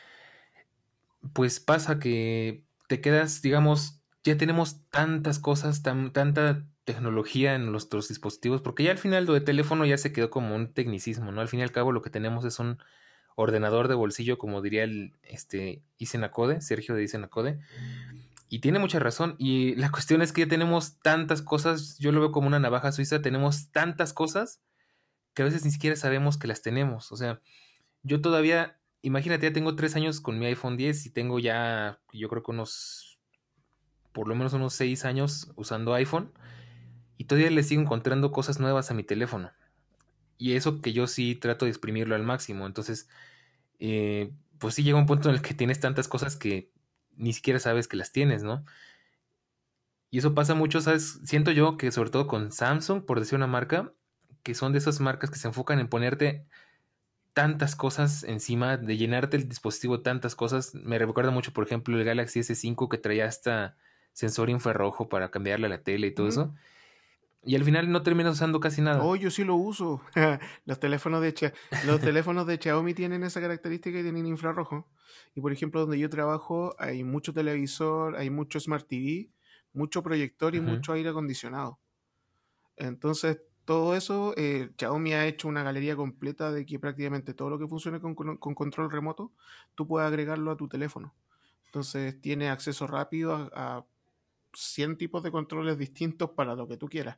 pues pasa que te quedas, digamos, ya tenemos tantas cosas, tanta tecnología en nuestros dispositivos, porque ya al final lo de teléfono ya se quedó como un tecnicismo, ¿no? Al fin y al cabo lo que tenemos es un ordenador de bolsillo, como diría el este, Isenacode, Sergio de Isenacode, y tiene mucha razón, y la [laughs] cuestión es que ya tenemos tantas cosas, yo lo veo como una navaja suiza, tenemos tantas cosas que a veces ni siquiera sabemos que las tenemos, o sea, yo todavía, imagínate, ya tengo tres años con mi iPhone 10 y tengo ya, yo creo que unos por lo menos unos 6 años usando iPhone y todavía le sigo encontrando cosas nuevas a mi teléfono. Y eso que yo sí trato de exprimirlo al máximo. Entonces, eh, pues sí llega un punto en el que tienes tantas cosas que ni siquiera sabes que las tienes, ¿no? Y eso pasa mucho, ¿sabes? Siento yo que sobre todo con Samsung, por decir una marca, que son de esas marcas que se enfocan en ponerte tantas cosas encima, de llenarte el dispositivo tantas cosas. Me recuerda mucho, por ejemplo, el Galaxy S5 que traía hasta sensor infrarrojo para cambiarle a la tele y todo eso. Y al final no terminas usando casi nada. Oh, yo sí lo uso. [laughs] los, teléfonos de los teléfonos de Xiaomi tienen esa característica y tienen infrarrojo. Y por ejemplo, donde yo trabajo hay mucho televisor, hay mucho Smart TV, mucho proyector y mucho aire acondicionado. Entonces, todo eso, eh, Xiaomi ha hecho una galería completa de que prácticamente todo lo que funcione con, control remoto, tú puedes agregarlo a tu teléfono. Entonces, tiene acceso rápido a 100 tipos de controles distintos para lo que tú quieras.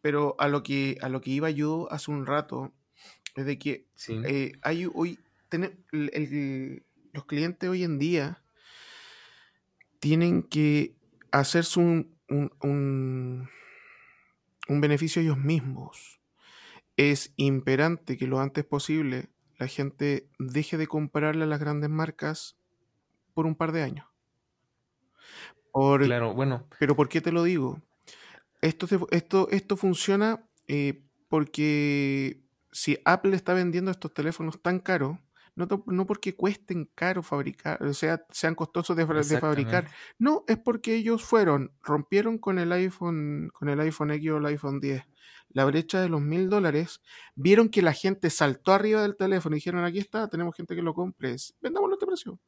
Pero a lo que, a lo que iba yo hace un rato es de que eh, hay hoy los clientes hoy en día tienen que hacerse un, un, un beneficio ellos mismos. Es imperante que lo antes posible la gente deje de comprarle a las grandes marcas por un par de años claro, bueno. Pero ¿por qué te lo digo? Esto, esto, esto funciona eh, porque si Apple está vendiendo estos teléfonos tan caros, no, no, porque cuesten caro fabricar, o sea, sean costosos de, de, fabricar, no, es porque ellos fueron, rompieron con el iPhone, con el iPhone X o el iPhone 10, la brecha de los mil dólares, vieron que la gente saltó arriba del teléfono y dijeron, aquí está, tenemos gente que lo compre, vendámoslo a este precio.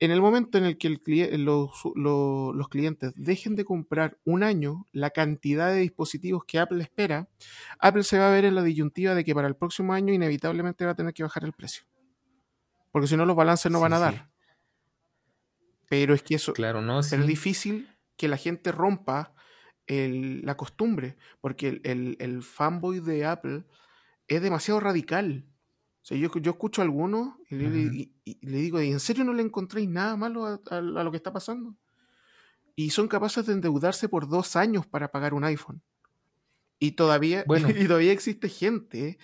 En el momento en el que los, clientes dejen de comprar un año la cantidad de dispositivos que Apple espera, Apple se va a ver en la disyuntiva de que para el próximo año inevitablemente va a tener que bajar el precio. Porque si no, los balances no van a dar. Pero es que eso claro, no, es difícil que la gente rompa la costumbre, porque el, fanboy de Apple es demasiado radical. O sea, yo, yo escucho a algunos y, le, digo, ¿en serio no le encontréis nada malo a, lo que está pasando? Y son capaces de endeudarse por dos años para pagar un iPhone. Y todavía, bueno. [laughs] y todavía existe gente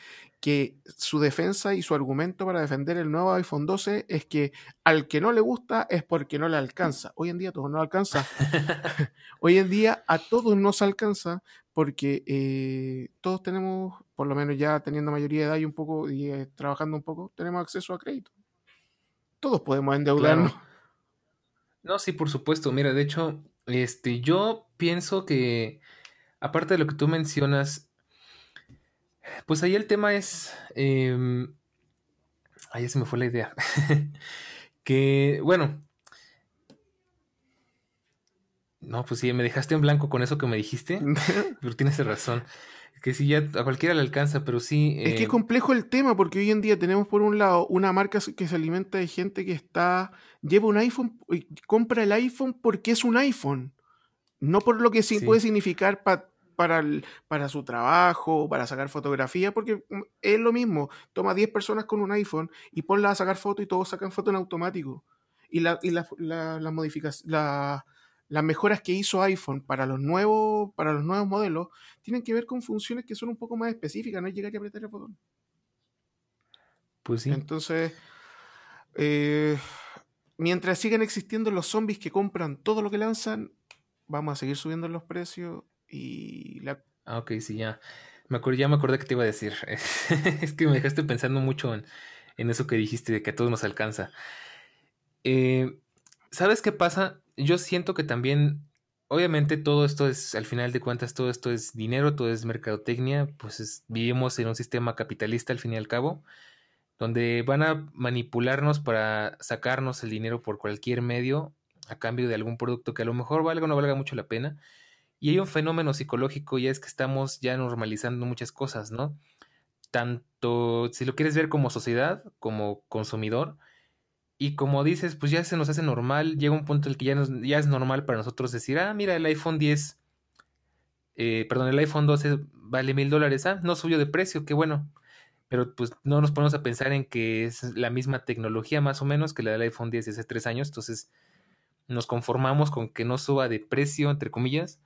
que su defensa y su argumento para defender el nuevo iPhone 12 es que al que no le gusta es porque no le alcanza. Hoy en día a todos no alcanza. [laughs] [laughs] Hoy en día a todos nos alcanza porque eh, todos tenemos, por lo menos ya teniendo mayoría de edad y un poco y eh, trabajando un poco, tenemos acceso a crédito. Todos podemos endeudarnos. No, sí, por supuesto. Mira, de hecho, este, yo pienso que aparte de lo que tú mencionas, pues ahí el tema es. Eh, ahí se me fue la idea. [laughs] que, bueno. No, pues sí, me dejaste en blanco con eso que me dijiste. [laughs] pero tienes razón. Que sí, ya a cualquiera le alcanza, pero sí. Es que es eh, complejo el tema, porque hoy en día tenemos por un lado una marca que se alimenta de gente que está. lleva un iPhone, y compra el iPhone porque es un iPhone. No por lo que sí. puede significar para para, para su trabajo, para sacar fotografía, porque mm, es lo mismo. Toma 10 personas con un iPhone y ponla a sacar fotos y todos sacan fotos en automático. Y, la, y la, las mejoras que hizo iPhone para los, nuevos, para los nuevos modelos tienen que ver con funciones que son un poco más específicas, no es llegar y apretar el botón. Pues sí. Entonces, eh, mientras sigan existiendo los zombies que compran todo lo que lanzan, vamos a seguir subiendo los precios y la... Ah, ok, sí, ya. Me acuerdo, ya me acordé que te iba a decir. [laughs] es que me dejaste pensando mucho en, eso que dijiste, de que a todos nos alcanza. Eh, ¿Sabes qué pasa? Yo siento que también, obviamente todo esto es, al final de cuentas, todo esto es dinero, todo es mercadotecnia, pues vivimos en un sistema capitalista al fin y al cabo, donde van a manipularnos para sacarnos el dinero por cualquier medio a cambio de algún producto que a lo mejor valga o no valga mucho la pena. Y hay un fenómeno psicológico y es que estamos ya normalizando muchas cosas, ¿no? Tanto si lo quieres ver como sociedad, como consumidor, y como dices, pues ya se nos hace normal, llega un punto en el que ya, ya es normal para nosotros decir, ah, mira, el iPhone 10, eh, perdón, el iPhone 12 vale mil dólares, ah, no subió de precio, qué bueno. Pero pues no nos ponemos a pensar en que es la misma tecnología más o menos que la del iPhone 10 de hace tres años, entonces nos conformamos con que no suba de precio, entre comillas,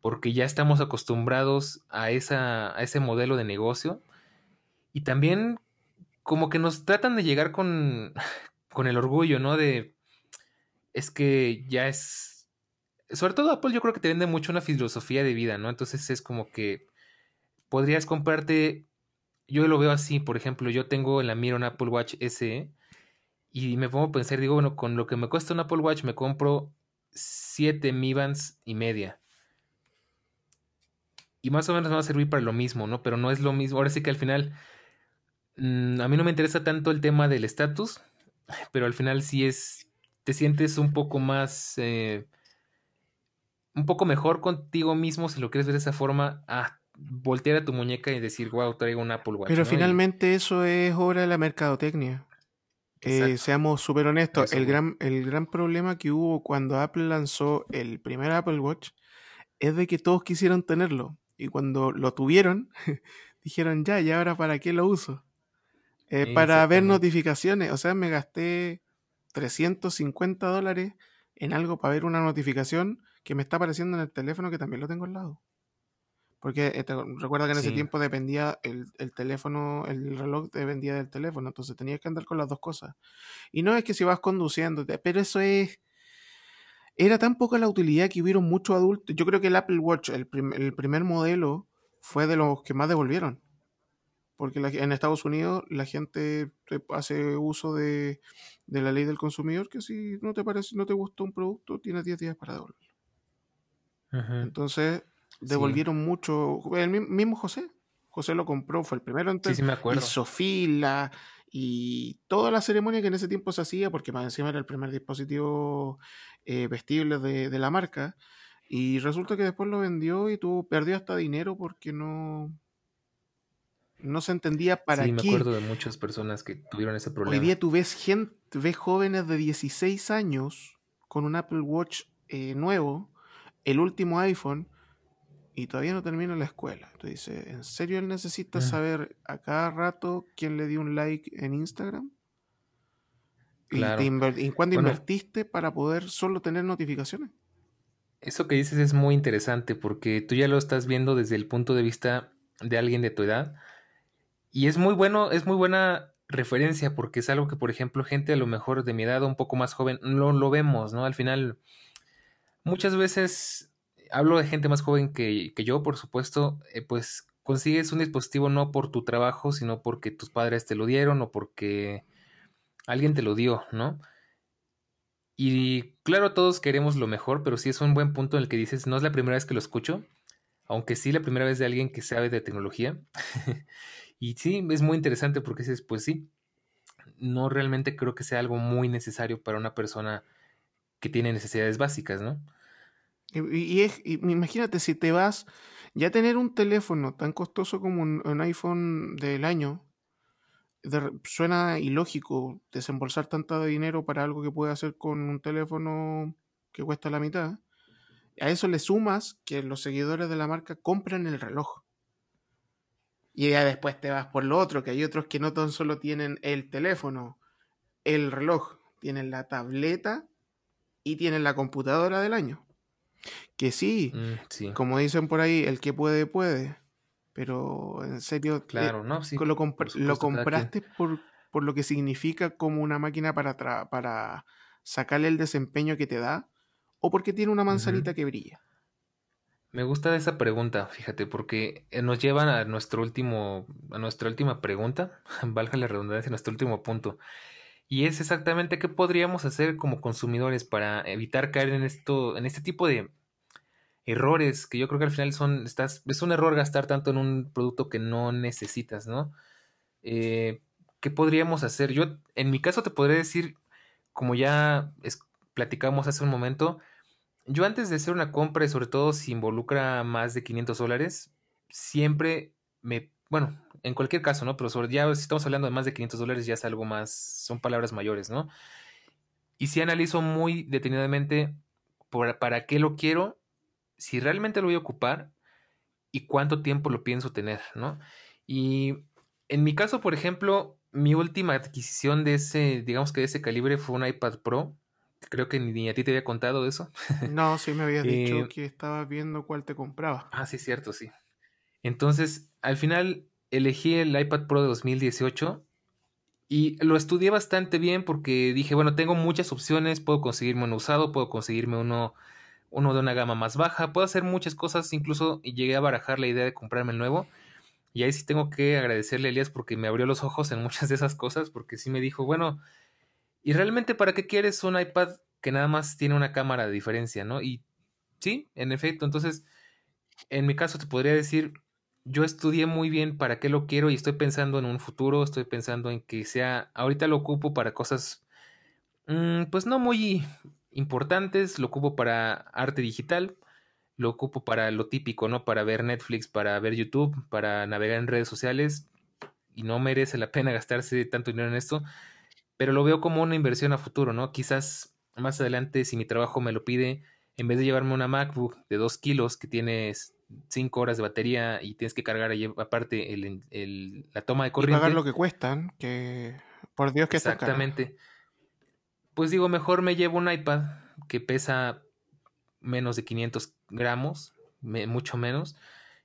porque ya estamos acostumbrados a, esa, a ese modelo de negocio y también como que nos tratan de llegar con, [laughs] con el orgullo, ¿no? De, es que ya es... Sobre todo Apple yo creo que te vende mucho una filosofía de vida, ¿no? Entonces es como que podrías comprarte... Yo lo veo así, por ejemplo, yo tengo en la mira un Apple Watch SE y me pongo a pensar, digo, bueno, con lo que me cuesta un Apple Watch me compro 7 Mi Bands y media. Y más o menos me va a servir para lo mismo, ¿no? Pero no es lo mismo. Ahora sí que al final, mm, a mí no me interesa tanto el tema del estatus, pero al final sí es, te sientes un poco más, eh, un poco mejor contigo mismo, si lo quieres ver de esa forma, a voltear a tu muñeca y decir, wow, traigo un Apple Watch. Pero finalmente eso es obra de la mercadotecnia. Eh, seamos súper honestos, el gran, el gran problema que hubo cuando Apple lanzó el primer Apple Watch es de que todos quisieron tenerlo. Y cuando lo tuvieron, [laughs] dijeron, ya, ¿y ahora para qué lo uso? Eh, para ver notificaciones. O sea, me gasté 350 dólares en algo para ver una notificación que me está apareciendo en el teléfono que también lo tengo al lado. Porque eh, recuerda que en ese tiempo dependía el, el, teléfono, el reloj dependía del teléfono, entonces tenías que andar con las dos cosas. Y no es que si vas conduciendo, pero eso es... Era tan poca la utilidad que hubieron muchos adultos. Yo creo que el Apple Watch, el, el primer modelo, fue de los que más devolvieron. Porque en Estados Unidos la gente hace uso de, de, la ley del consumidor que si no te parece, no te gustó un producto, tienes 10 días para devolverlo. Entonces, devolvieron mucho. El mismo José. José lo compró, fue el primero en sí, sí me acuerdo. hizo fila y toda la ceremonia que en ese tiempo se hacía, porque más encima era el primer dispositivo eh, vestible de, la marca, y resulta que después lo vendió y tú perdió hasta dinero porque no no se entendía para qué. Sí, me acuerdo de muchas personas que tuvieron ese problema. Hoy día tú ves gente, ves jóvenes de 16 años con un Apple Watch eh, nuevo, el último iPhone, y todavía no termina la escuela. Entonces dice, ¿en serio él necesita mm. saber a cada rato quién le dio un like en Instagram? Claro. ¿Y, cuándo invertiste para poder solo tener notificaciones? Eso que dices es muy interesante porque tú ya lo estás viendo desde el punto de vista de alguien de tu edad. Y es muy bueno, es muy buena referencia porque es algo que, por ejemplo, gente a lo mejor de mi edad, un poco más joven, no lo vemos, ¿no? Al final, muchas veces hablo de gente más joven que, yo, por supuesto, eh, pues consigues un dispositivo no por tu trabajo, sino porque tus padres te lo dieron o porque alguien te lo dio, ¿no? Y claro, todos queremos lo mejor, pero sí es un buen punto en el que dices, no es la primera vez que lo escucho, aunque sí la primera vez de alguien que sabe de tecnología. [laughs] y sí, es muy interesante porque dices, pues sí, no realmente creo que sea algo muy necesario para una persona que tiene necesidades básicas, ¿no? Y, es, imagínate si te vas, ya tener un teléfono tan costoso como un, iPhone del año, suena ilógico desembolsar tanto dinero para algo que puede hacer con un teléfono que cuesta la mitad. A eso le sumas que los seguidores de la marca compran el reloj. Y ya después te vas por lo otro, que hay otros que no tan solo tienen el teléfono, el reloj, tienen la tableta y tienen la computadora del año. Que sí, mm, como dicen por ahí, el que puede, puede. Pero en serio, eh, claro, ¿no? lo, compraste por, por, lo que significa como una máquina para, para sacarle el desempeño que te da o porque tiene una manzanita que brilla. Me gusta esa pregunta, fíjate, porque eh, nos llevan a nuestro último, a nuestra última pregunta, [laughs] valga la redundancia, nuestro último punto. Y es exactamente qué podríamos hacer como consumidores para evitar caer en esto, en este tipo de errores que yo creo que al final son, estás, es un error gastar tanto en un producto que no necesitas, ¿no? Eh, ¿Qué podríamos hacer? Yo, en mi caso, te podría decir, como ya platicamos hace un momento, yo antes de hacer una compra y sobre todo si involucra más de 500 dólares, siempre me, bueno, en cualquier caso, ¿no? Pero ya si estamos hablando de más de 500 dólares ya es algo más, son palabras mayores, ¿no? Y si analizo muy detenidamente para qué lo quiero, si realmente lo voy a ocupar y cuánto tiempo lo pienso tener, ¿no? Y en mi caso, por ejemplo, mi última adquisición de ese, digamos que de ese calibre fue un iPad Pro. Creo que ni a ti te había contado eso. [laughs] No, sí me habías dicho eh, que estabas viendo cuál te compraba. Ah, sí, cierto, sí. Entonces, al final elegí el iPad Pro de 2018 Y lo estudié bastante bien porque dije, bueno, tengo muchas opciones, puedo conseguirme uno usado, puedo conseguirme uno, uno de una gama más baja, puedo hacer muchas cosas, incluso llegué a barajar la idea de comprarme el nuevo. Y ahí sí tengo que agradecerle a Elías porque me abrió los ojos en muchas de esas cosas, porque sí me dijo, bueno, ¿y realmente para qué quieres un iPad que nada más tiene una cámara de diferencia, ¿no? Y sí, en efecto, entonces, en mi caso te podría decir, yo estudié muy bien para qué lo quiero y estoy pensando en un futuro, estoy pensando en que sea, ahorita lo ocupo para cosas, mm, pues no muy importantes, lo ocupo para arte digital, lo ocupo para lo típico, ¿no? Para ver Netflix, para ver YouTube, para navegar en redes sociales y no merece la pena gastarse tanto dinero en esto, pero lo veo como una inversión a futuro, ¿no? Quizás más adelante, si mi trabajo me lo pide, en vez de llevarme una MacBook de 2 kilos que tienes 5 horas de batería y tienes que cargar ahí aparte el, la toma de corriente. Y pagar lo que cuestan, que por Dios que Exactamente. Pues digo, mejor me llevo un iPad que pesa menos de 500 gramos, mucho menos,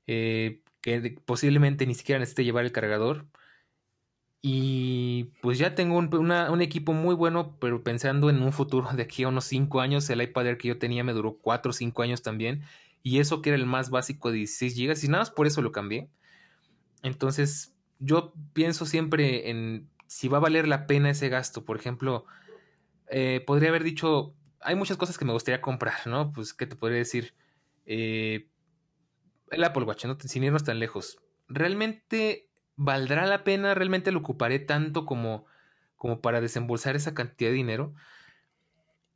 eh, que posiblemente ni siquiera necesite llevar el cargador y pues ya tengo un, equipo muy bueno, pero pensando en un futuro de aquí a unos 5 años, el iPad Air que yo tenía me duró 4 o 5 años también. Y eso que era el más básico de 16 GB. Y nada más por eso lo cambié. Entonces yo pienso siempre en si va a valer la pena ese gasto. Por ejemplo, eh, podría haber dicho, hay muchas cosas que me gustaría comprar, ¿no? Pues, ¿qué te podría decir? Eh, el Apple Watch, ¿no? sin irnos tan lejos. Realmente ¿valdrá la pena? ¿Realmente lo ocuparé tanto como, como para desembolsar esa cantidad de dinero?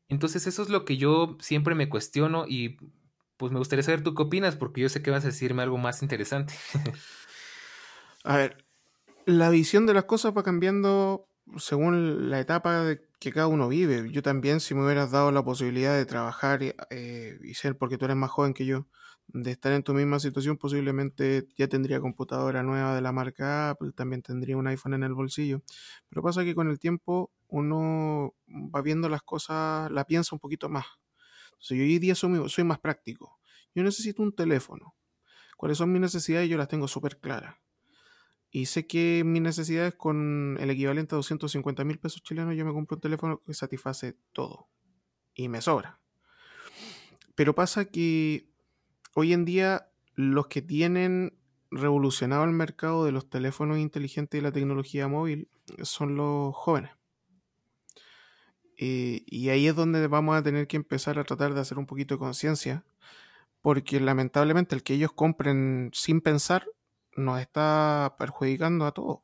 Entonces eso es lo que yo siempre me cuestiono y pues me gustaría saber tú qué opinas porque yo sé que vas a decirme algo más interesante. [laughs] a ver, la visión de las cosas va cambiando según la etapa que cada uno vive. Yo también, si me hubieras dado la posibilidad de trabajar eh, y ser, porque tú eres más joven que yo, de estar en tu misma situación, posiblemente ya tendría computadora nueva de la marca Apple, también tendría un iPhone en el bolsillo. Pero pasa que con el tiempo uno va viendo las cosas, la piensa un poquito más. Entonces yo hoy día soy, soy más práctico. Yo necesito un teléfono. ¿Cuáles son mis necesidades? Yo las tengo súper claras. Y sé que mis necesidades con el equivalente a 250 mil pesos chilenos, yo me compro un teléfono que satisface todo. Y me sobra. Pero pasa que hoy en día los que tienen revolucionado el mercado de los teléfonos inteligentes y la tecnología móvil son los jóvenes. Eh, y ahí es donde vamos a tener que empezar a tratar de hacer un poquito de conciencia, porque lamentablemente el que ellos compren sin pensar nos está perjudicando a todos.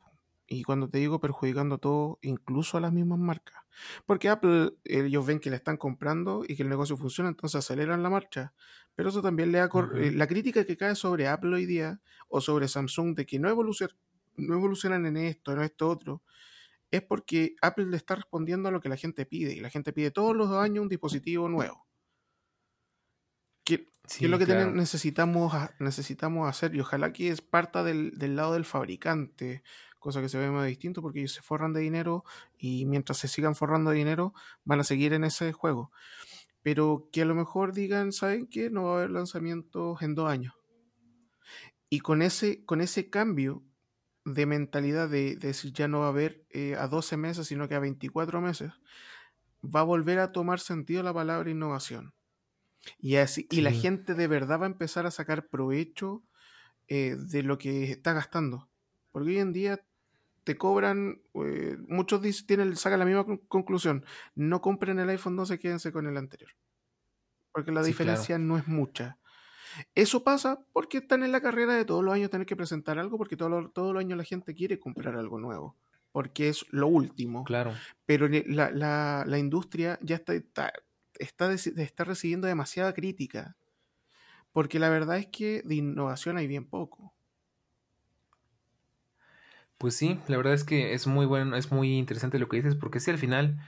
Y cuando te digo perjudicando a todos, incluso a las mismas marcas. Porque Apple, ellos ven que le están comprando y que el negocio funciona, entonces aceleran la marcha. Pero eso también le da... Eh, la crítica que cae sobre Apple hoy día o sobre Samsung de que no, evolucionan, no evolucionan en esto, en esto otro, es porque Apple le está respondiendo a lo que la gente pide. Y la gente pide todos los años un dispositivo nuevo. Que, es lo que necesitamos, necesitamos hacer y ojalá que es parta del, del lado del fabricante, cosa que se ve más distinto porque ellos se forran de dinero y mientras se sigan forrando de dinero van a seguir en ese juego. Pero que a lo mejor digan, ¿saben qué? No va a haber lanzamientos en dos años. Y con ese, con ese cambio de mentalidad de, decir ya no va a haber eh, a 12 meses, sino que a 24 meses, va a volver a tomar sentido la palabra innovación. Y, así, y la gente de verdad va a empezar a sacar provecho eh, de lo que está gastando. Porque hoy en día te cobran, eh, muchos tienen, sacan la misma conclusión, no compren el iPhone 12, quédense con el anterior. Porque la diferencia no es mucha. Eso pasa porque están en la carrera de todos los años tener que presentar algo, porque todos los años la gente quiere comprar algo nuevo, porque es lo último. Claro. Pero la, industria ya está, está, está, está recibiendo demasiada crítica, porque la verdad es que de innovación hay bien poco. Pues sí, la verdad es que es muy bueno, es muy interesante lo que dices, porque sí, al final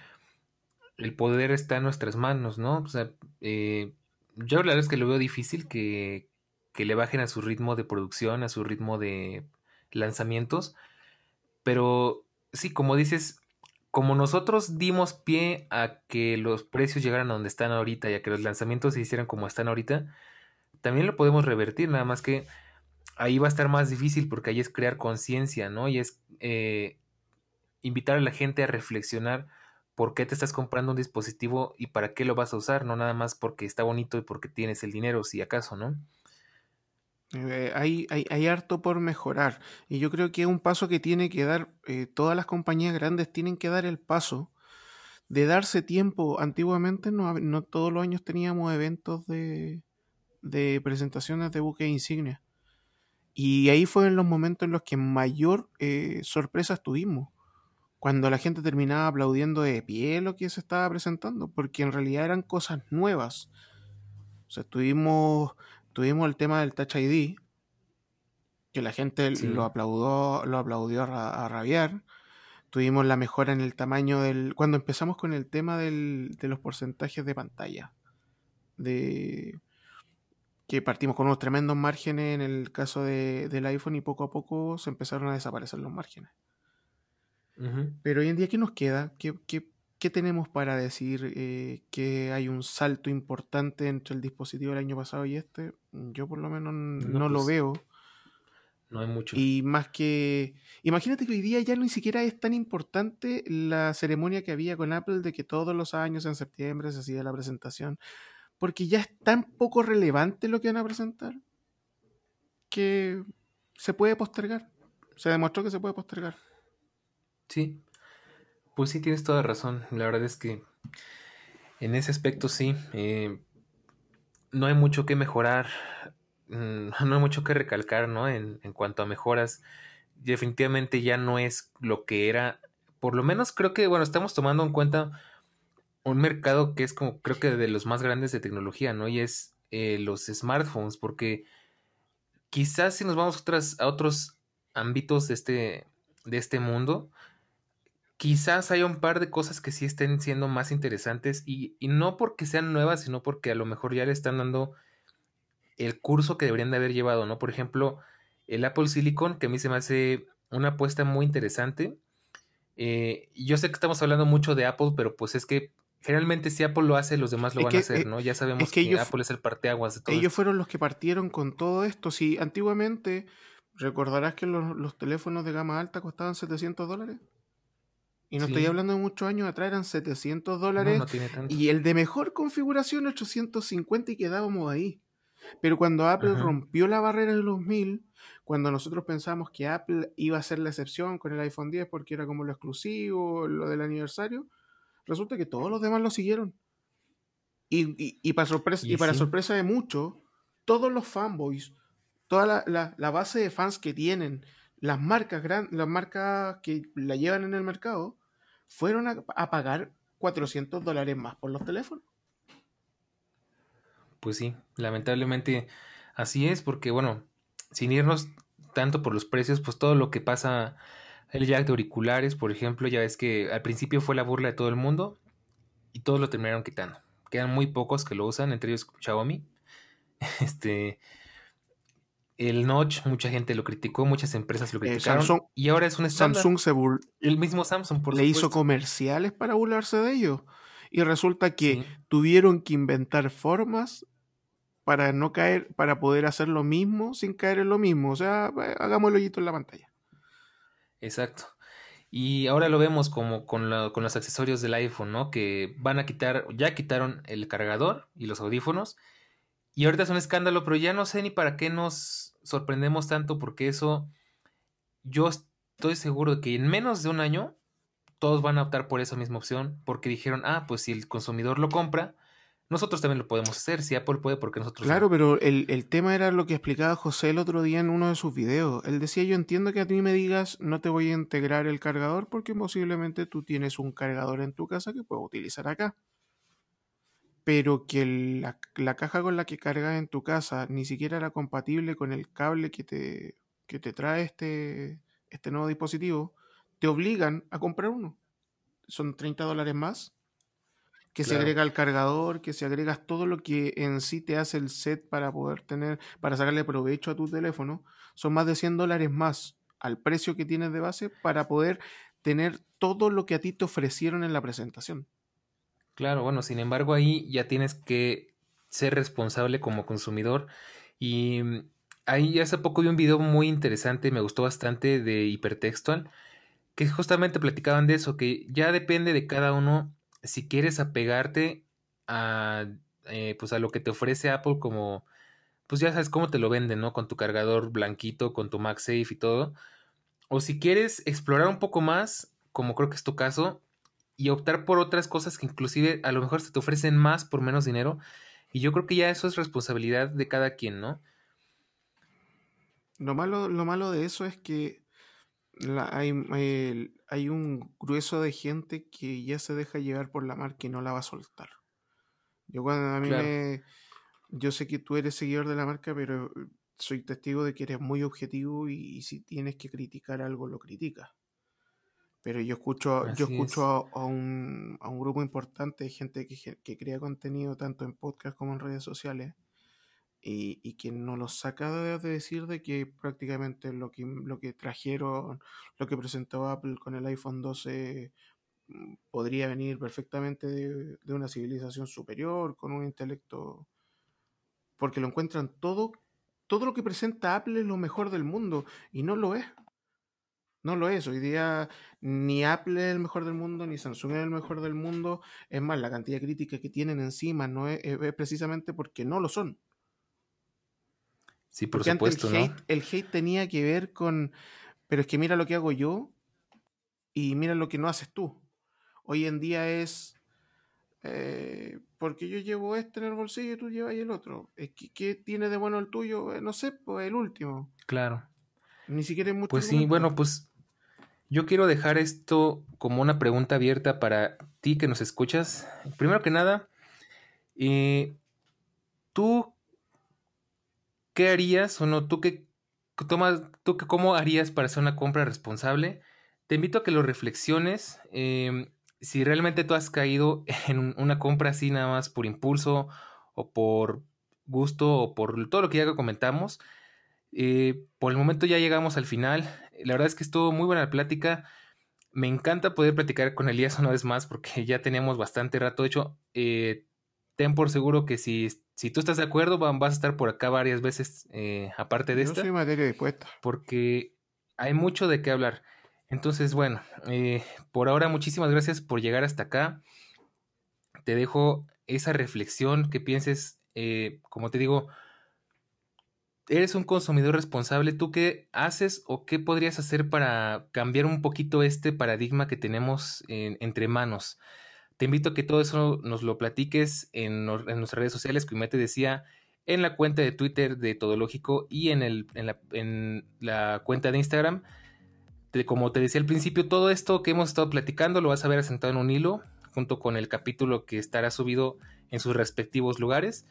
el poder está en nuestras manos, ¿no? O sea, eh, yo la verdad es que lo veo difícil que, que le bajen a su ritmo de producción, a su ritmo de lanzamientos, pero sí, como dices, como nosotros dimos pie a que los precios llegaran a donde están ahorita y a que los lanzamientos se hicieran como están ahorita, también lo podemos revertir, nada más que ahí va a estar más difícil porque ahí es crear conciencia, ¿no? Y es eh, invitar a la gente a reflexionar por qué te estás comprando un dispositivo y para qué lo vas a usar, no nada más porque está bonito y porque tienes el dinero, si acaso, ¿no? Eh, hay, hay, harto por mejorar y yo creo que es un paso que tiene que dar, eh, todas las compañías grandes tienen que dar el paso de darse tiempo. Antiguamente no, no todos los años teníamos eventos de, de presentaciones de buques insignia. Y ahí fue en los momentos en los que mayor eh, sorpresa tuvimos. Cuando la gente terminaba aplaudiendo de pie lo que se estaba presentando, porque en realidad eran cosas nuevas. O sea, tuvimos, tuvimos el tema del Touch ID, que la gente lo aplaudió, lo aplaudió a, rabiar. Tuvimos la mejora en el tamaño del. Cuando empezamos con el tema del, de los porcentajes de pantalla. De que partimos con unos tremendos márgenes en el caso de, del iPhone y poco a poco se empezaron a desaparecer los márgenes. Pero hoy en día, ¿qué nos queda? ¿Qué, qué, tenemos para decir eh, que hay un salto importante entre el dispositivo del año pasado y este? Yo por lo menos no, lo pues, veo. No hay mucho. Y más que... Imagínate que hoy día ya ni siquiera es tan importante la ceremonia que había con Apple de que todos los años en septiembre se hacía la presentación porque ya es tan poco relevante lo que van a presentar que se puede postergar. Se demostró que se puede postergar. Sí, pues sí, tienes toda razón. La verdad es que en ese aspecto sí. Eh, no hay mucho que mejorar, mm, [laughs] no hay mucho que recalcar, ¿no? En, en cuanto a mejoras, definitivamente ya no es lo que era. Por lo menos creo que, bueno, estamos tomando en cuenta un mercado que es como creo que de los más grandes de tecnología, ¿no? Y es eh, los smartphones, porque quizás si nos vamos a, otros ámbitos de este, de este mundo, quizás haya un par de cosas que sí estén siendo más interesantes y, y, no porque sean nuevas, sino porque a lo mejor ya le están dando el curso que deberían de haber llevado, ¿no? Por ejemplo, el Apple Silicon, que a mí se me hace una apuesta muy interesante. Eh, yo sé que estamos hablando mucho de Apple, pero pues es que Generalmente si Apple lo hace, los demás lo van a hacer, eh, ¿no? Ya sabemos que, Apple es el parteaguas de todo Ellos fueron los que partieron con todo esto. Si antiguamente, recordarás que los, teléfonos de gama alta costaban 700 dólares. Y no estoy hablando de muchos años atrás, eran 700 dólares. y el de mejor configuración, 850 y quedábamos ahí. Pero cuando Apple rompió la barrera de los 1000, cuando nosotros pensamos que Apple iba a ser la excepción con el iPhone 10 porque era como lo exclusivo, lo del aniversario, resulta que todos los demás lo siguieron. Y, para, sorpresa, y, para sorpresa de muchos, todos los fanboys, toda la, base de fans que tienen, las marcas, las marcas que la llevan en el mercado, fueron a, pagar 400 dólares más por los teléfonos. Pues sí, lamentablemente así es, porque bueno, sin irnos tanto por los precios, pues todo lo que pasa el jack de auriculares, por ejemplo, ya ves que al principio fue la burla de todo el mundo y todos lo terminaron quitando. Quedan muy pocos que lo usan, entre ellos Xiaomi. [laughs] Este, el Notch, mucha gente lo criticó, muchas empresas lo eh, criticaron. y ahora es un estándar. Samsung se El mismo Samsung, por Le hizo comerciales para burlarse de ellos. Y resulta que tuvieron que inventar formas para no caer, para poder hacer lo mismo sin caer en lo mismo. O sea, hagamos el hoyito en la pantalla. Exacto. Y ahora lo vemos como con, con, los accesorios del iPhone, ¿no? Que van a quitar, ya quitaron el cargador y los audífonos. Y ahorita es un escándalo, pero ya no sé ni para qué nos sorprendemos tanto, porque eso, yo estoy seguro de que en menos de un año todos van a optar por esa misma opción, porque dijeron, ah, pues si el consumidor lo compra, nosotros también lo podemos hacer. Si Apple puede, porque nosotros Claro, pero el, tema era lo que explicaba José el otro día en uno de sus videos. Él decía, yo entiendo que a ti me digas, no te voy a integrar el cargador porque posiblemente tú tienes un cargador en tu casa que puedo utilizar acá. Pero que la, la, caja con la que cargas en tu casa ni siquiera era compatible con el cable que te, que te trae este, este nuevo dispositivo, te obligan a comprar uno. Son 30 dólares más que se agrega el cargador, que se agregas todo lo que en sí te hace el set para poder tener, para sacarle provecho a tu teléfono, son más de 100 dólares más al precio que tienes de base para poder tener todo lo que a ti te ofrecieron en la presentación. Claro, bueno, sin embargo ahí ya tienes que ser responsable como consumidor y mm, ahí hace poco vi un video muy interesante, me gustó bastante de hipertextual que justamente platicaban de eso, que ya depende de cada uno si quieres apegarte a, eh, pues a lo que te ofrece Apple como, pues ya sabes cómo te lo venden, ¿no? Con tu cargador blanquito, con tu MagSafe y todo. O si quieres explorar un poco más, como creo que es tu caso, y optar por otras cosas que inclusive a lo mejor se te ofrecen más por menos dinero. Y yo creo que ya eso es responsabilidad de cada quien, ¿no? Lo malo, lo malo de eso es que hay, hay, un grueso de gente que ya se deja llevar por la marca y no la va a soltar. Yo cuando a mí me... Yo sé que tú eres seguidor de la marca, pero soy testigo de que eres muy objetivo y, si tienes que criticar algo, lo criticas. Pero yo escucho, yo escucho a, un, a, un, grupo importante de gente que, que, crea contenido tanto en podcast como en redes sociales y, y que no lo saca de, decir de que prácticamente lo que, lo que trajeron, lo que presentó Apple con el iPhone 12 mm, podría venir perfectamente de, de una civilización superior, con un intelecto, porque lo encuentran todo todo lo que presenta Apple es lo mejor del mundo y no lo es. No lo es. Hoy día ni Apple es el mejor del mundo, ni Samsung es el mejor del mundo. Es más, la cantidad de críticas que tienen encima no es, precisamente porque no lo son. Sí, por supuesto, el, hate, el hate tenía que ver con, pero es que mira lo que hago yo y mira lo que no haces tú. Hoy en día es, eh, porque yo llevo este en el bolsillo y tú llevas el otro. ¿Qué, tiene de bueno el tuyo? Eh, no sé, pues el último. Claro. Ni siquiera es mucho. Pues sí, bueno, pues yo quiero dejar esto como una pregunta abierta para ti que nos escuchas. Primero que nada, eh, ¿tú qué harías o no? ¿Tú qué tomas, tú cómo harías para hacer una compra responsable? Te invito a que lo reflexiones. Eh, si realmente tú has caído [laughs] en una compra así nada más por impulso o por gusto o por todo lo que ya comentamos, eh, por el momento ya llegamos al final. La verdad es que estuvo muy buena la plática. Me encanta poder platicar con Elías una vez más porque [laughs] ya teníamos bastante rato. De hecho, eh, ten por seguro que si, si tú estás de acuerdo, vas a estar por acá varias veces eh, aparte de Yo esta. soy materia dispuesta. Porque hay mucho de qué hablar. Entonces, bueno, eh, por ahora muchísimas gracias por llegar hasta acá. Te dejo esa reflexión que pienses, eh, como te digo, eres un consumidor responsable. ¿Tú qué haces o qué podrías hacer para cambiar un poquito este paradigma que tenemos entre manos? Te invito a que todo eso nos lo platiques en, nuestras redes sociales, como ya te decía, en la cuenta de Twitter de Todológico y en, la cuenta de Instagram como te decía al principio, todo esto que hemos estado platicando lo vas a ver asentado en un hilo, junto con el capítulo que estará subido en sus respectivos lugares.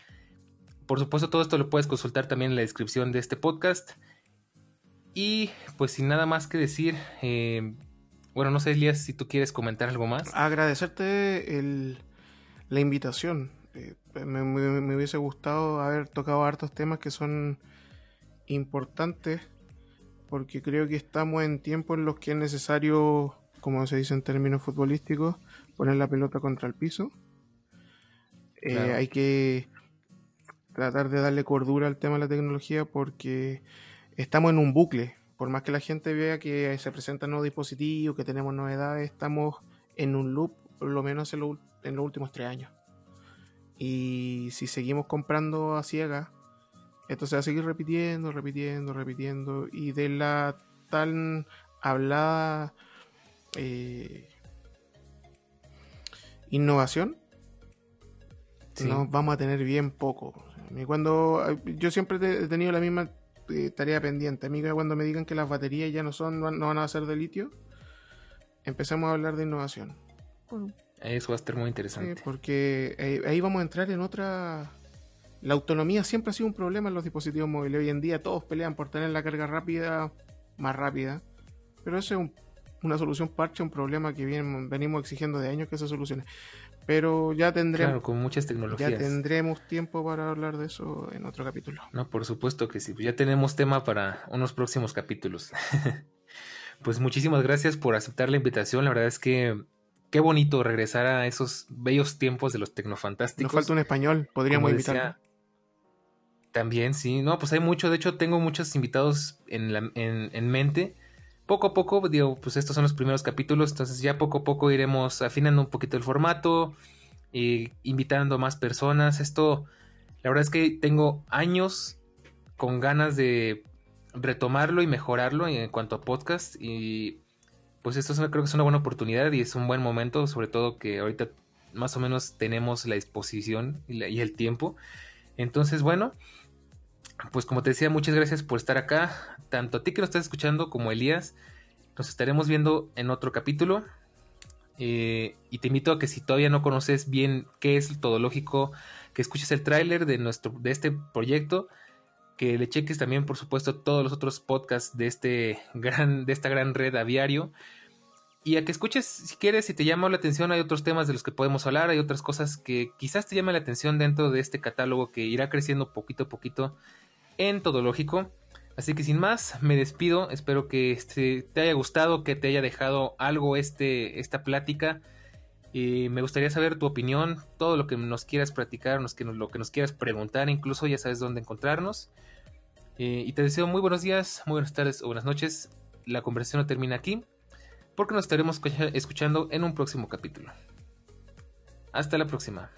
Por supuesto, todo esto lo puedes consultar también en la descripción de este podcast. Y pues sin nada más que decir, eh, bueno, no sé, Elías, si tú quieres comentar algo más. Agradecerte la invitación. Eh, me hubiese gustado haber tocado hartos temas que son importantes porque creo que estamos en tiempos en los que es necesario, como se dice en términos futbolísticos, poner la pelota contra el piso. Eh, hay que tratar de darle cordura al tema de la tecnología porque estamos en un bucle. Por más que la gente vea que se presentan nuevos dispositivos, que tenemos novedades, estamos en un loop, por lo menos en, en los últimos tres años. Y si seguimos comprando a ciegas, esto se va a seguir repitiendo, repitiendo, repitiendo. Y de la tan hablada eh, innovación, nos vamos a tener bien poco. Cuando yo siempre he tenido la misma eh, tarea pendiente. A mí cuando me digan que las baterías ya no son, no van a ser de litio, empezamos a hablar de innovación. Eso va a estar muy interesante. porque eh, ahí vamos a entrar en otra la autonomía siempre ha sido un problema en los dispositivos móviles. Hoy en día todos pelean por tener la carga rápida, más rápida. Pero eso es una solución parche, un problema que venimos exigiendo de años que se solucione. Pero ya tendremos. Claro, con muchas tecnologías. Ya tendremos tiempo para hablar de eso en otro capítulo. No, por supuesto que sí. Ya tenemos tema para unos próximos capítulos. [laughs] pues muchísimas gracias por aceptar la invitación. La verdad es que qué bonito regresar a esos bellos tiempos de los tecnofantásticos. Nos falta un español, podríamos invitar. También, sí. No, pues hay mucho. De hecho, tengo muchos invitados en, la, en, mente. Poco a poco, digo, pues estos son los primeros capítulos, entonces ya poco a poco iremos afinando un poquito el formato, e invitando a más personas. Esto, la verdad es que tengo años con ganas de retomarlo y mejorarlo en cuanto a podcast y pues esto creo que es una buena oportunidad y es un buen momento, sobre todo que ahorita más o menos tenemos la disposición y, el tiempo. Entonces, bueno, pues como te decía, muchas gracias por estar acá, tanto a ti que nos estás escuchando como a Elías. Nos estaremos viendo en otro capítulo. Eh, y te invito a que si todavía no conoces bien qué es el Todológico, que escuches el tráiler de de este proyecto, que le cheques también por supuesto todos los otros podcasts de este gran de esta gran red aviario y a que escuches si quieres si te llama la atención hay otros temas de los que podemos hablar, hay otras cosas que quizás te llamen la atención dentro de este catálogo que irá creciendo poquito a poquito en Todológico. Así que sin más, me despido. Espero que este, te haya gustado, que te haya dejado algo este, esta plática. Y me gustaría saber tu opinión, todo lo que nos quieras platicar, lo que nos quieras preguntar, incluso ya sabes dónde encontrarnos. Eh, y te deseo muy buenos días, muy buenas tardes o buenas noches. La conversación no termina aquí, porque nos estaremos escuchando en un próximo capítulo. Hasta la próxima.